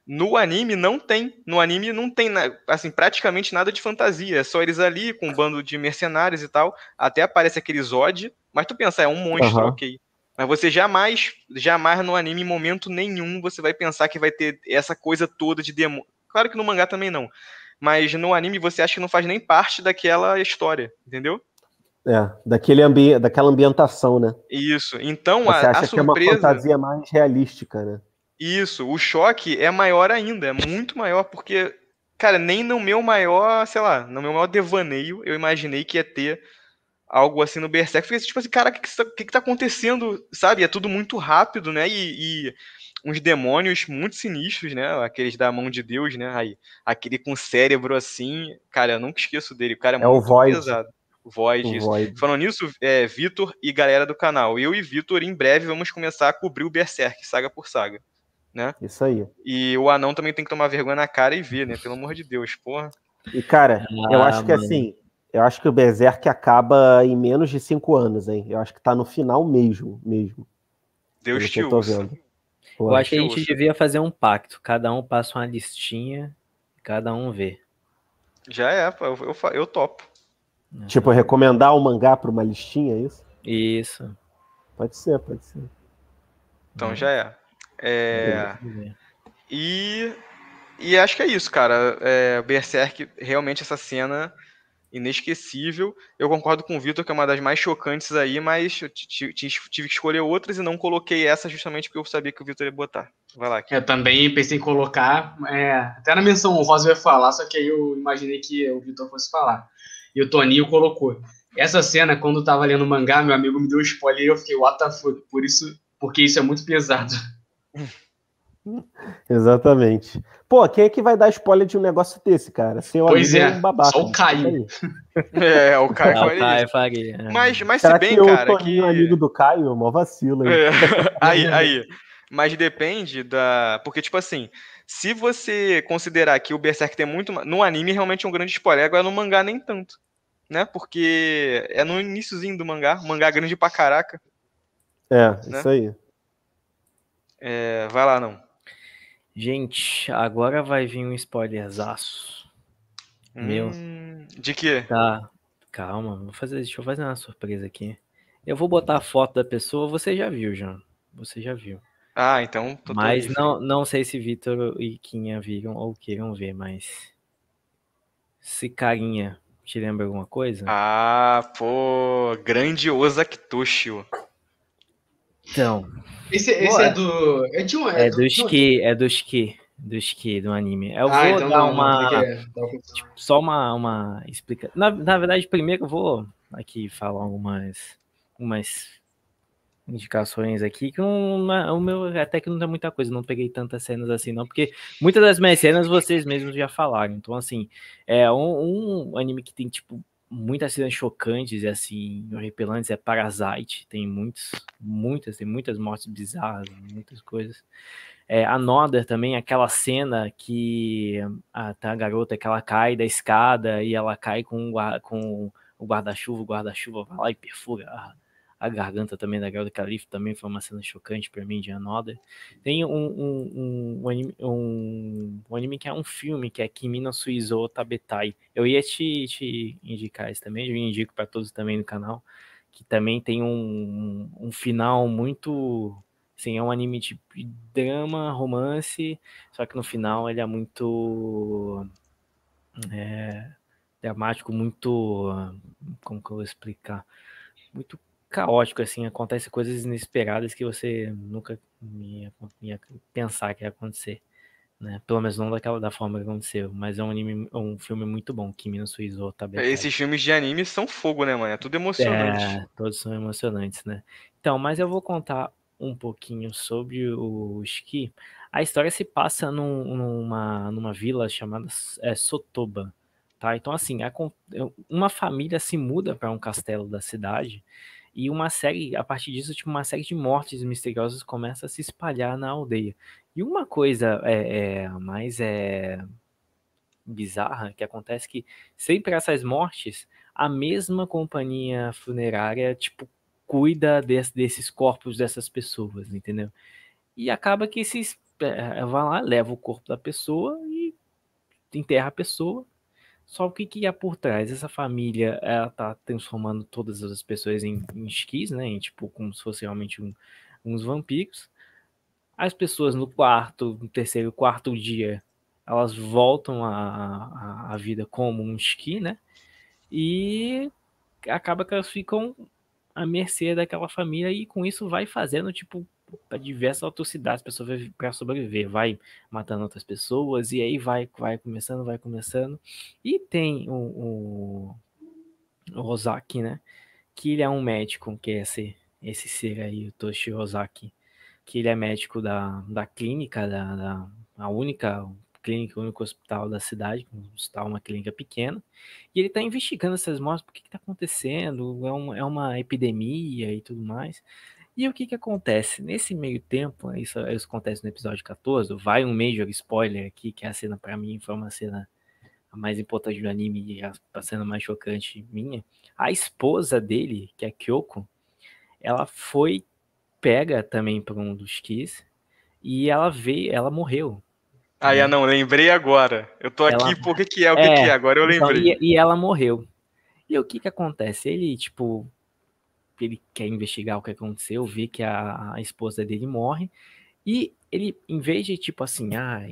No anime não tem. No anime não tem, assim, praticamente nada de fantasia. É só eles ali com um bando de mercenários e tal. Até aparece aquele Zod. Mas tu pensa, é um monstro, uhum. ok. Mas você jamais, jamais no anime, em momento nenhum, você vai pensar que vai ter essa coisa toda de demônio. Claro que no mangá também não. Mas no anime você acha que não faz nem parte daquela história, entendeu? É, daquele ambi daquela ambientação, né? Isso. Então você a, acha a surpresa... que é uma fantasia mais realística, né? Isso. O choque é maior ainda, é muito maior, porque, cara, nem no meu maior, sei lá, no meu maior devaneio eu imaginei que ia ter algo assim no Berserk. Fiquei tipo assim, cara, o que, que, tá, que, que tá acontecendo? Sabe? É tudo muito rápido, né? E, e, uns demônios muito sinistros, né? Aqueles da mão de Deus, né? Aí, aquele com cérebro assim, cara, eu nunca esqueço dele. O cara é, é muito o Void. pesado. Void, Void. Falando nisso, é, Vitor e galera do canal, eu e Vitor, em breve, vamos começar a cobrir o Berserk, saga por saga. Né? Isso aí. E o anão também tem que tomar vergonha na cara e ver, né? Pelo amor de Deus, porra. E, cara, ah, eu acho que mano. assim, eu acho que o Berserk acaba em menos de cinco anos, hein? Eu acho que tá no final mesmo, mesmo. Deus te usa. Eu acho que a gente devia fazer um pacto. Cada um passa uma listinha, cada um vê. Já é, eu, eu, eu topo. Tipo, recomendar o um mangá para uma listinha, é isso? Isso. Pode ser, pode ser. Então já é. é... E, e acho que é isso, cara. É, Berserk, realmente essa cena inesquecível. Eu concordo com o Vitor que é uma das mais chocantes aí, mas eu tive que escolher outras e não coloquei essa justamente porque eu sabia que o Vitor ia botar. Vai lá. Aqui. Eu também pensei em colocar, é, até na menção o Rosa ia falar, só que aí eu imaginei que o Vitor fosse falar. E o Toninho colocou. Essa cena, quando eu tava lendo o mangá, meu amigo me deu um spoiler e eu fiquei, what the fuck? Por isso, porque isso é muito pesado. Exatamente. Pô, quem é que vai dar spoiler de um negócio desse, cara? Seu pois é, um babaca, só o Caio. É, o Caio faria. Caio faria. Mas, mas se bem, que cara, eu que... amigo do Caio, mó vacilo. Aí. É. aí, aí. Mas depende da... Porque, tipo assim, se você considerar que o Berserk tem muito... No anime, realmente é um grande spoiler. Agora, no mangá, nem tanto. Né? Porque é no iníciozinho do mangá. O mangá é grande pra caraca. É, né? isso aí. É, vai lá, não. Gente, agora vai vir um spoilerzaço. Hum, Meu. De quê? Tá. Calma, vou fazer, deixa eu fazer uma surpresa aqui. Eu vou botar a foto da pessoa, você já viu, João. Você já viu. Ah, então. mas não, não sei se Vitor e Quinha viram ou queiram ver, mas. Se carinha te lembra alguma coisa? Ah, pô, grandioso Akitoshio. Então. Esse, esse é do. É, de um, é, é do, do esqui, é do esqui. Do esqui, do anime. Eu ah, vou então dar não, uma. Não, é, tipo, só uma, uma explicação. Na, na verdade, primeiro eu vou aqui falar algumas, algumas indicações aqui, que é, o meu até que não tem muita coisa, não peguei tantas cenas assim, não, porque muitas das minhas cenas vocês mesmos já falaram. Então, assim, é um, um anime que tem, tipo, muitas cenas chocantes e assim, horripilantes é Parasite, tem muitos, muitas, tem muitas mortes bizarras, muitas coisas. É, a Nodder também, aquela cena que a, tá, a garota que ela cai da escada e ela cai com, com o guarda-chuva, o guarda-chuva vai lá e perfura a, garganta também da garota Calif também foi uma cena chocante para mim de Another. Tem um, um, um, anime, um, um anime que é um filme que é Kimi no Suizo Tabetai. Eu ia te, te indicar esse também, eu indico para todos também no canal, que também tem um, um final muito Sim, é um anime de drama, romance, só que no final ele é muito é, dramático, muito. Como que eu vou explicar? Muito caótico, assim, acontece coisas inesperadas que você nunca ia, ia pensar que ia acontecer. Né? Pelo menos não daquela da forma que aconteceu, mas é um anime, um filme muito bom, Kimi no Suizo Tabetai. Esses filmes de anime são fogo, né, mano? É tudo emocionante. É, todos são emocionantes, né? Então, mas eu vou contar um pouquinho sobre o Ski. A história se passa num, numa, numa vila chamada é, Sotoba, tá? Então, assim, uma família se muda para um castelo da cidade E uma série, a partir disso, tipo, uma série de mortes misteriosas começa a se espalhar na aldeia. E uma coisa é, é mais é, bizarra que acontece que sempre essas mortes, a mesma companhia funerária, tipo, cuida desse, desses corpos dessas pessoas, entendeu? E acaba que esses é, vai lá, leva o corpo da pessoa e enterra a pessoa. Só o que, que por trás? Essa família, ela tá transformando todas as pessoas em, em esquis, né? Em, tipo, como se fosse realmente um, uns vampiros. As pessoas no quarto, no terceiro, quarto dia, elas voltam à vida como um esqui, né? E acaba que elas ficam à mercê daquela família e com isso vai fazendo, tipo, para diversas atrocidades, pessoas para sobreviver, vai matando outras pessoas e aí vai, vai começando, vai começando. E tem o, o, o Ozaki, né? Que ele é um médico, que é esse, esse ser aí, o Toshi Ozaki, que ele é médico da, da clínica, da, da a única clínica, o único hospital da cidade, um hospital, uma clínica pequena, e ele está investigando essas mortes, por que está acontecendo, é uma, é uma epidemia e tudo mais. E o que que acontece? Nesse meio tempo, isso, isso acontece no episódio 14, vai um major spoiler aqui, que é a cena para mim foi uma cena a mais importante do anime e a, a cena mais chocante minha. A esposa dele, que é Kyoko, ela foi pega também por um dos Kiss e ela veio, ela morreu. Ah, né? não, lembrei agora. Eu tô ela, aqui, por que que é, o que é, que é, agora eu então, lembrei. Então, e, e ela morreu. E o que que acontece? Ele, tipo, ele quer investigar o que aconteceu, vê que a, a esposa dele morre, e ele, em vez de, tipo assim, ah,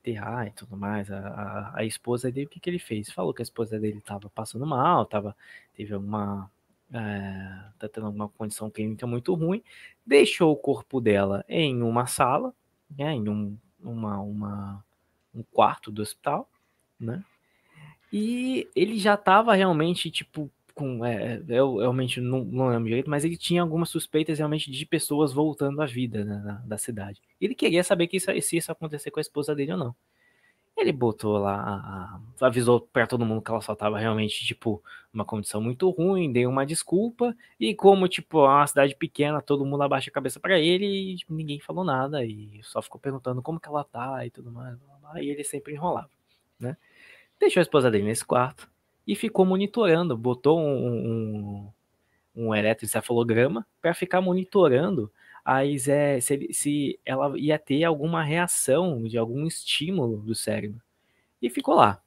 enterrar e tudo mais, a, a, a, esposa dele, o que, que ele fez? Falou que a esposa dele tava passando mal, tava, teve alguma. É, tá tendo alguma condição clínica muito ruim, deixou o corpo dela em uma sala, né, em um, uma, uma, um quarto do hospital, né? E ele já tava realmente, tipo, com. É, eu realmente não, não lembro direito, mas ele tinha algumas suspeitas realmente de pessoas voltando à vida né, na, da cidade. Ele queria saber que isso, se isso acontecer com a esposa dele ou não. Ele botou lá, avisou para todo mundo que ela só tava realmente, tipo, uma condição muito ruim, deu uma desculpa, e como, tipo, é uma cidade pequena, todo mundo abaixa a cabeça para ele e tipo, ninguém falou nada, e só ficou perguntando como que ela tá e tudo mais, e ele sempre enrolava, né? Deixou a esposa dele nesse quarto, e ficou monitorando, botou um, um, um eletroencefalograma para ficar monitorando é, se, se ela ia ter alguma reação de algum estímulo do cérebro. E ficou lá.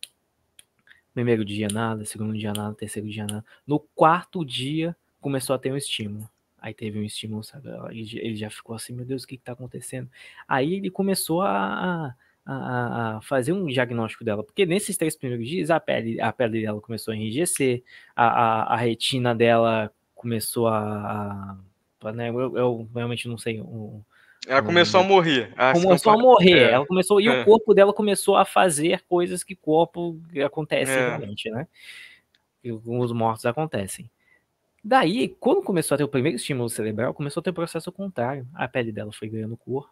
Primeiro dia nada, segundo dia nada, terceiro dia nada. No quarto dia começou a ter um estímulo. Aí teve um estímulo, sabe? Ele já ficou assim, meu Deus, o que está acontecendo? Aí ele começou a, a, a, fazer um diagnóstico dela, porque nesses três primeiros dias a pele, a pele dela começou a enrijecer, a, a, a retina dela começou a. a né, eu, eu, realmente não sei. Um, ela começou um, a morrer. Começou a morrer. É. Ela começou e é. o corpo dela começou a fazer coisas que corpo acontece é. realmente, né? E os mortos acontecem. Daí, quando começou a ter o primeiro estímulo cerebral, começou a ter o processo contrário. A pele dela foi ganhando cor,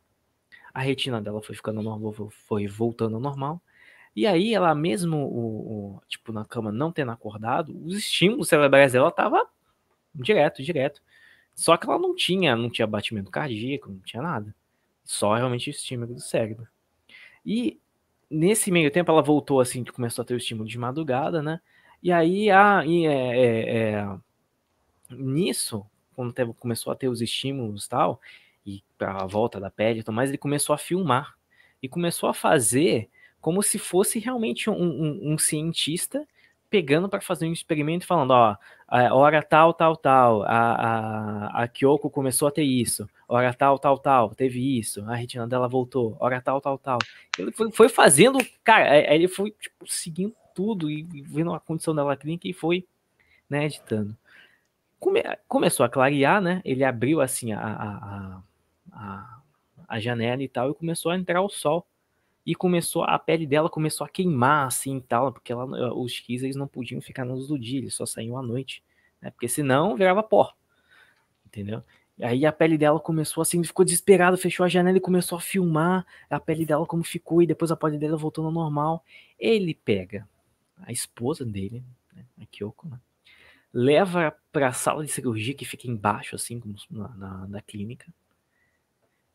a retina dela foi ficando normal, foi voltando ao normal. E aí ela mesmo, o, o, tipo, na cama não tendo acordado, os estímulos cerebrais dela tava direto, direto. Só que ela não tinha, não tinha batimento cardíaco, não tinha nada. Só realmente o estímulo do cérebro. E nesse meio tempo ela voltou assim, começou a ter o estímulo de madrugada, né? E aí a, e é, é, é, nisso, quando começou a ter os estímulos e tal, e a volta da pele, mas ele começou a filmar e começou a fazer como se fosse realmente um, um, um cientista pegando para fazer um experimento falando, ó, hora tal, tal, tal, a, a, a Kyoko começou a ter isso, hora tal, tal, tal, teve isso, a retina dela voltou, hora tal, tal, tal. Ele foi, foi fazendo, cara, ele foi tipo, seguindo tudo e vendo a condição dela clínica e foi, né, editando. Come, começou a clarear, né, ele abriu, assim, a a, a janela e tal, e começou a entrar o sol. E começou, a pele dela começou a queimar, assim, e tal, porque ela, os Kiss, eles não podiam ficar na luz do dia, eles só saíam à noite, né, porque senão virava pó, entendeu? E aí a pele dela começou assim, ficou desesperada, fechou a janela e começou a filmar a pele dela como ficou, e depois a pele dela voltou ao normal. Ele pega a esposa dele, né, a Kyoko, né, leva para a sala de cirurgia que fica embaixo, assim, na, na, na clínica.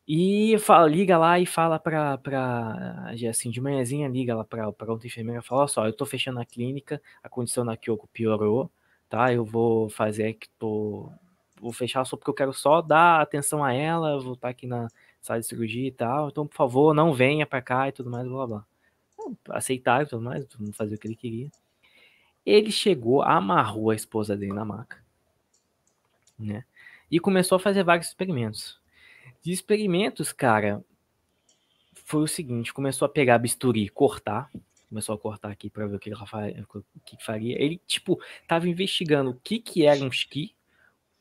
E fala, liga lá e fala pra, pra assim, de manhãzinha liga lá pra, pra outra enfermeira fala, olha só, eu tô fechando a clínica, a condição na Kyoko piorou, tá? Eu vou fazer que tô. Vou fechar só porque eu quero só dar atenção a ela, vou estar tá aqui na sala de cirurgia e tal. Então, por favor, não venha pra cá e tudo mais, blá blá. Aceitaram e tudo mais, todo mundo fazia o que ele queria. Ele chegou, amarrou a esposa dele na maca, né? E começou a fazer vários experimentos. De experimentos, cara, foi o seguinte: começou a pegar bisturi, cortar. Começou a cortar aqui para ver o que, ela faria, o que faria. Ele, tipo, tava investigando o que que era um esqui,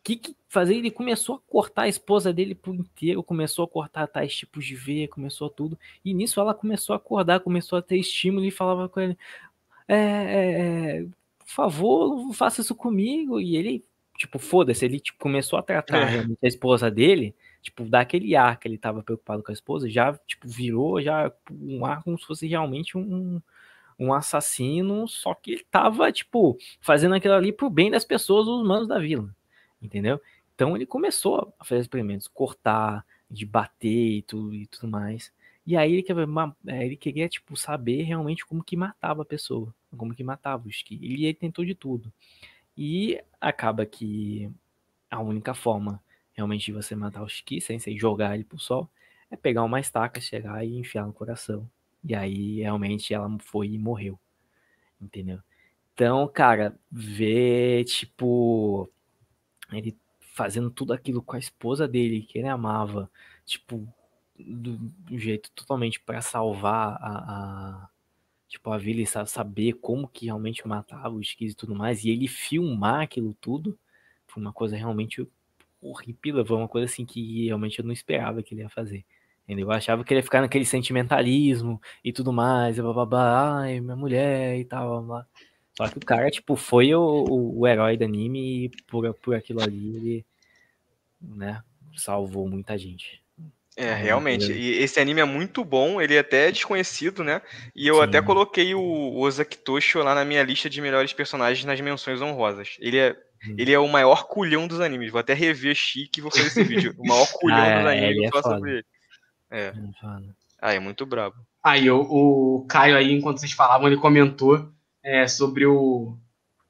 o que que fazer. Ele começou a cortar a esposa dele por inteiro, começou a cortar tais tipos de veia, começou tudo. E nisso ela começou a acordar, começou a ter estímulo e falava com ele: é, é, é por favor, não faça isso comigo. E ele, tipo, foda-se, ele tipo, começou a tratar é. a esposa dele tipo, daquele ar que ele tava preocupado com a esposa, já, tipo, virou já um ar como se fosse realmente um, um assassino, só que ele tava, tipo, fazendo aquilo ali pro bem das pessoas, os humanos da vila, entendeu? Então ele começou a fazer experimentos, cortar, de bater e tudo, e tudo mais. E aí ele queria, é, ele queria, tipo, saber realmente como que matava a pessoa, como que matava os que. Ele, ele tentou de tudo. E acaba que a única forma realmente você matar o Shiki sem ser jogar ele pro sol, é pegar uma estaca, chegar e enfiar no coração. E aí realmente ela foi e morreu. Entendeu? Então, cara, ver, tipo, ele fazendo tudo aquilo com a esposa dele, que ele amava, tipo, do, jeito totalmente para salvar a, a, tipo, a vila e saber como que realmente matava os Skis e tudo mais, e ele filmar aquilo tudo, foi uma coisa realmente horrível, foi uma coisa assim que realmente eu não esperava que ele ia fazer. Entendeu? Eu achava que ele ia ficar naquele sentimentalismo e tudo mais, e bababá, ai, minha mulher e tal, blá. Só que o cara, tipo, foi o, o, o herói do anime e por, por aquilo ali ele, né, salvou muita gente. É, realmente. E esse anime é muito bom, ele é até desconhecido, né? E eu Sim. até coloquei o Ozaki Toshio lá na minha lista de melhores personagens nas menções honrosas. Ele é Hum. Ele é o maior culhão dos animes. Vou até rever Chique e vou fazer esse vídeo. O maior culhão ah, dos animes. É, é sobre ele. É. é ah, é muito brabo. Aí o, o Caio aí, enquanto vocês falavam, ele comentou é, sobre o,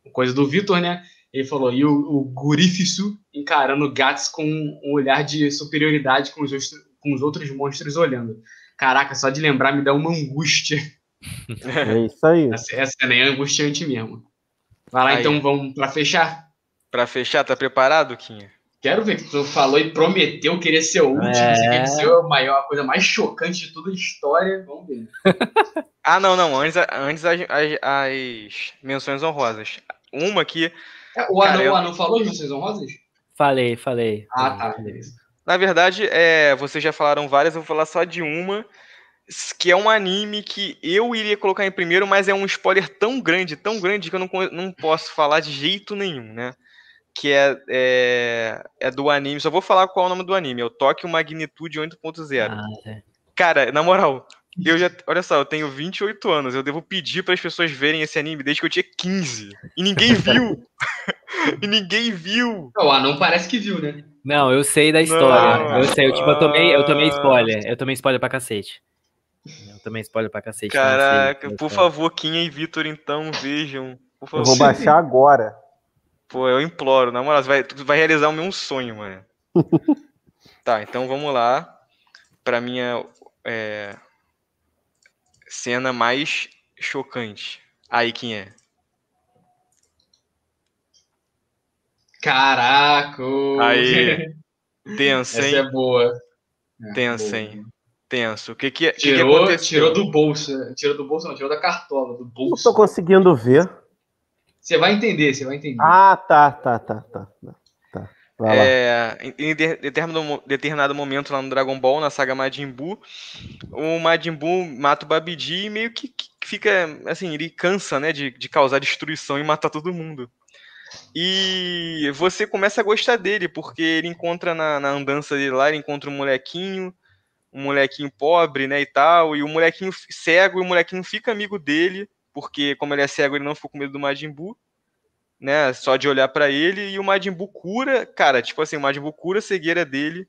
o coisa do Vitor, né? Ele falou, e o, o Gurifisu encarando o Gats com um olhar de superioridade com os, com os outros monstros olhando. Caraca, só de lembrar me dá uma angústia. É isso aí. Essa, essa cena é angustiante mesmo. Vai lá, aí. então, vamos para fechar? Pra fechar, tá preparado, Quinha? Quero ver que tu falou e prometeu querer ser o último, é... você quer ser o maior, a coisa mais chocante de toda a história. Vamos ver. ah, não, não. Antes, antes as, as, as menções honrosas. Uma que. É, o, Anão, eu... o Anão falou as menções honrosas? Falei, falei. Ah, tá, beleza. Na verdade, é, vocês já falaram várias, eu vou falar só de uma, que é um anime que eu iria colocar em primeiro, mas é um spoiler tão grande, tão grande, que eu não, não posso falar de jeito nenhum, né? Que é, é, é, do anime. Só vou falar qual é o nome do anime. É o Tokyo Magnitude 8.0. Ah, é. Cara, na moral, eu já. Olha só, eu tenho 28 anos. Eu devo pedir para as pessoas verem esse anime desde que eu tinha 15. E ninguém viu! e ninguém viu! O anão parece que viu, né? Não, eu sei da história. Não, eu sei, eu, tipo, eu tomei, eu tomei spoiler. Eu tomei spoiler pra cacete. Eu tomei spoiler pra cacete. Caraca, por favor, Kim e Vitor, então, vejam. Eu vou baixar agora. Pô, eu imploro, na moral, vai, tu vai realizar o meu sonho, mano. tá, então vamos lá pra minha é, cena mais chocante. Aí quem é? Caraca! Aí. Tenso, hein? Essa é boa. Tenso, hein? Tenso. O que que, tirou, que, que aconteceu? Tirou do bolso. Tirou do bolso, não, tirou da cartola, do bolso. Não tô conseguindo ver. Você vai entender, você vai entender. Ah, tá, tá, tá, tá. tá. É, em determinado, determinado momento lá no Dragon Ball, na saga Majin Buu, o Majin Buu mata o Babidi e meio que, que fica, assim, ele cansa, né, de, de causar destruição e matar todo mundo. E você começa a gostar dele, porque ele encontra na, na andança dele lá, ele encontra um molequinho, um molequinho pobre, né, e tal, e o molequinho cego, e o molequinho fica amigo dele, porque como ele é cego, ele não ficou com medo do Majin Buu. né? Só de olhar para ele e o Majin Buu cura, cara, tipo assim, o Majin Buu cura a cegueira dele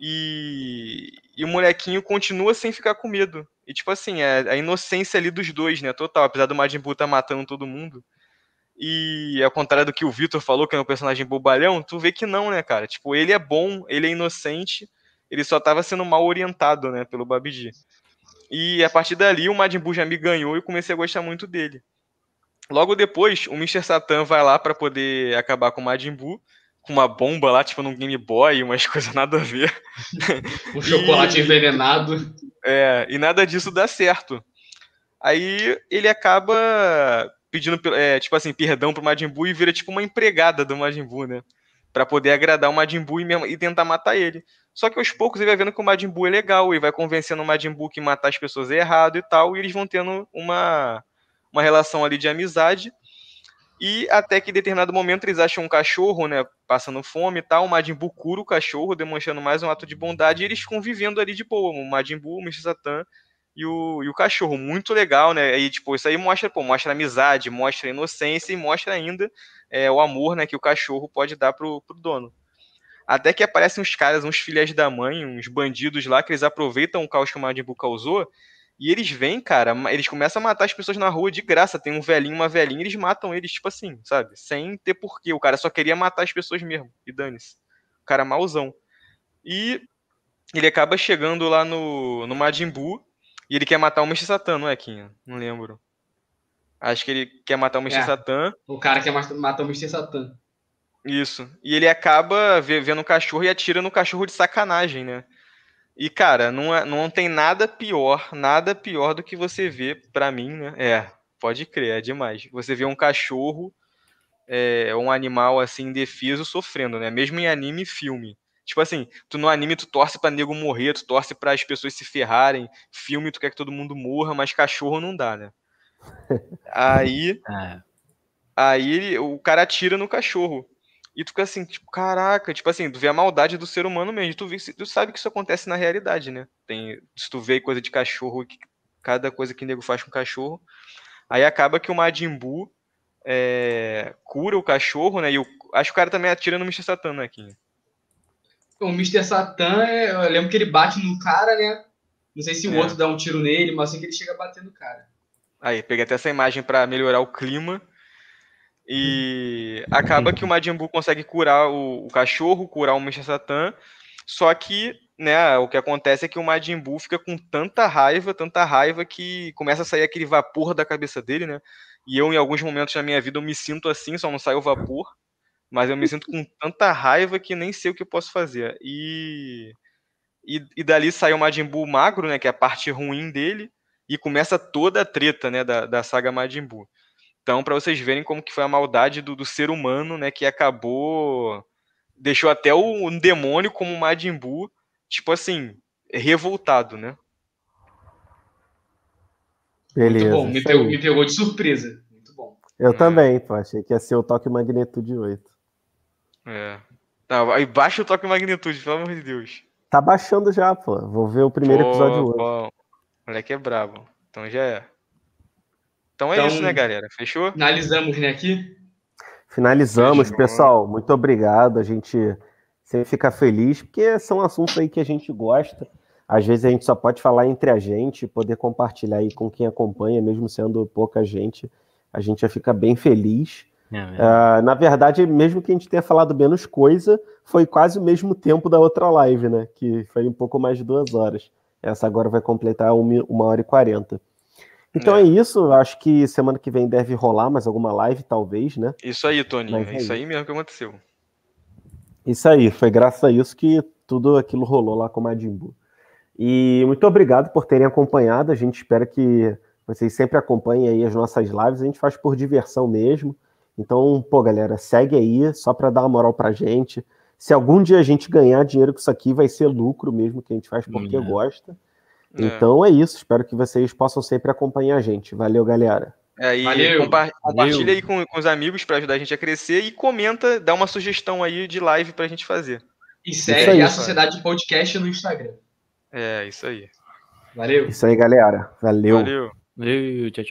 e, e o molequinho continua sem ficar com medo. E tipo assim, é a inocência ali dos dois, né? Total, apesar do Majin Buu tá matando todo mundo. E ao contrário do que o Victor falou, que é um personagem bobalhão, tu vê que não, né, cara? Tipo, ele é bom, ele é inocente, ele só tava sendo mal orientado, né, pelo Babidi. E a partir dali o Majin Buu já me ganhou e comecei a gostar muito dele. Logo depois, o Mr. Satan vai lá para poder acabar com o Majin Buu, com uma bomba lá, tipo num Game Boy, umas coisas nada a ver. um chocolate e... envenenado. É, e nada disso dá certo. Aí ele acaba pedindo, é, tipo assim, perdão pro Majin Buu e vira tipo uma empregada do Majin Buu, né? Pra poder agradar o Majin Buu e, mesmo, e tentar matar ele. Só que aos poucos ele vai vendo que o Majin Buu é legal e vai convencendo o Majin Buu que matar as pessoas é errado e tal, e eles vão tendo uma, uma relação ali de amizade. E até que em determinado momento eles acham um cachorro, né, passando fome e tal, o Majin Buu cura o cachorro, demonstrando mais um ato de bondade, e eles ficam vivendo ali de boa, o Majin Buu, o Mr. Satan e o, e o cachorro. Muito legal, né? Aí, tipo, isso aí mostra, pô, mostra amizade, mostra inocência e mostra ainda é, o amor, né, que o cachorro pode dar pro, pro dono. Até que aparecem uns caras, uns filhos da mãe, uns bandidos lá, que eles aproveitam o caos que o Majin Buu causou, e eles vêm, cara, eles começam a matar as pessoas na rua de graça. Tem um velhinho, uma velhinha, eles matam eles, tipo assim, sabe? Sem ter porquê. O cara só queria matar as pessoas mesmo. E dane-se. O cara é mauzão. E ele acaba chegando lá no, no Majin Buu e ele quer matar o Mr. Satan, não é, Kinha? Não lembro. Acho que ele quer matar o Mr. É, Satan. O cara quer matar o Mr. Satan. Isso. E ele acaba vendo o cachorro e atira no cachorro de sacanagem, né? E, cara, não, é, não tem nada pior, nada pior do que você ver, pra mim, né? É, pode crer, é demais. Você vê um cachorro, é, um animal assim, indefeso, sofrendo, né? Mesmo em anime e filme. Tipo assim, tu no anime tu torce pra nego morrer, tu torce para as pessoas se ferrarem, filme tu quer que todo mundo morra, mas cachorro não dá, né? Aí. É. Aí o cara atira no cachorro. E tu fica assim, tipo, caraca, tipo assim, tu vê a maldade do ser humano mesmo. Tu, vê, tu sabe que isso acontece na realidade, né? Tem, se tu vê coisa de cachorro, cada coisa que o nego faz com cachorro. Aí acaba que o Majin Buu é, cura o cachorro, né? E o, acho que o cara também atira no Mr. Satan né, aqui. O Mr. Satan, é, eu lembro que ele bate no cara, né? Não sei se o é. outro dá um tiro nele, mas assim que ele chega batendo o cara. Aí, peguei até essa imagem para melhorar o clima. E acaba que o Majin Buu consegue curar o, o cachorro, curar o Mr. Satan. Só que, né, o que acontece é que o Majin Buu fica com tanta raiva, tanta raiva que começa a sair aquele vapor da cabeça dele, né? E eu, em alguns momentos na minha vida, eu me sinto assim, só não sai o vapor mas eu me sinto com tanta raiva que nem sei o que eu posso fazer. E, e, e dali sai o Majin Buu magro, né, que é a parte ruim dele, e começa toda a treta, né, da, da saga Majin Buu. Então, para vocês verem como que foi a maldade do, do ser humano, né, que acabou deixou até o um demônio como o Majin Buu, tipo assim, revoltado, né? Beleza. Muito bom, me pegou, me pegou, de surpresa. Muito bom. Eu é. também, pô, achei que ia ser o toque magnitude 8. É. Não, aí baixa o toque magnitude, pelo amor de Deus. Tá baixando já, pô. Vou ver o primeiro pô, episódio hoje. Bom. Moleque é brabo. Então já é. Então é então, isso, né, galera? Fechou? Finalizamos, né, aqui? Finalizamos, Fechou. pessoal. Muito obrigado. A gente sempre fica feliz, porque são assuntos aí que a gente gosta. Às vezes a gente só pode falar entre a gente, poder compartilhar aí com quem acompanha, mesmo sendo pouca gente. A gente já fica bem feliz. É uh, na verdade, mesmo que a gente tenha falado menos coisa, foi quase o mesmo tempo da outra live, né? Que foi um pouco mais de duas horas. Essa agora vai completar uma, uma hora e quarenta. Então é. é. isso, acho que semana que vem deve rolar mais alguma live, talvez, né? Isso aí, Tony, é isso aí mesmo que aconteceu. Isso aí, foi graças a isso que tudo aquilo rolou lá com o Madimbu. E muito obrigado por terem acompanhado, a gente espera que vocês sempre acompanhem aí as nossas lives, a gente faz por diversão mesmo. Então, pô, galera, segue aí, só para dar uma moral pra gente. Se algum dia a gente ganhar dinheiro com isso aqui, vai ser lucro mesmo que a gente faz porque uhum. gosta. É. Então é isso, espero que vocês possam sempre acompanhar a gente. Valeu, galera. É, e Valeu. Compa compartilha Valeu. aí com, com, os amigos para ajudar a gente a crescer e comenta, dá uma sugestão aí de live pra gente fazer. E segue aí, a Sociedade de Podcast no Instagram. É, isso aí. Valeu. Isso aí, galera. Valeu. Valeu. Valeu, tchau, tchau.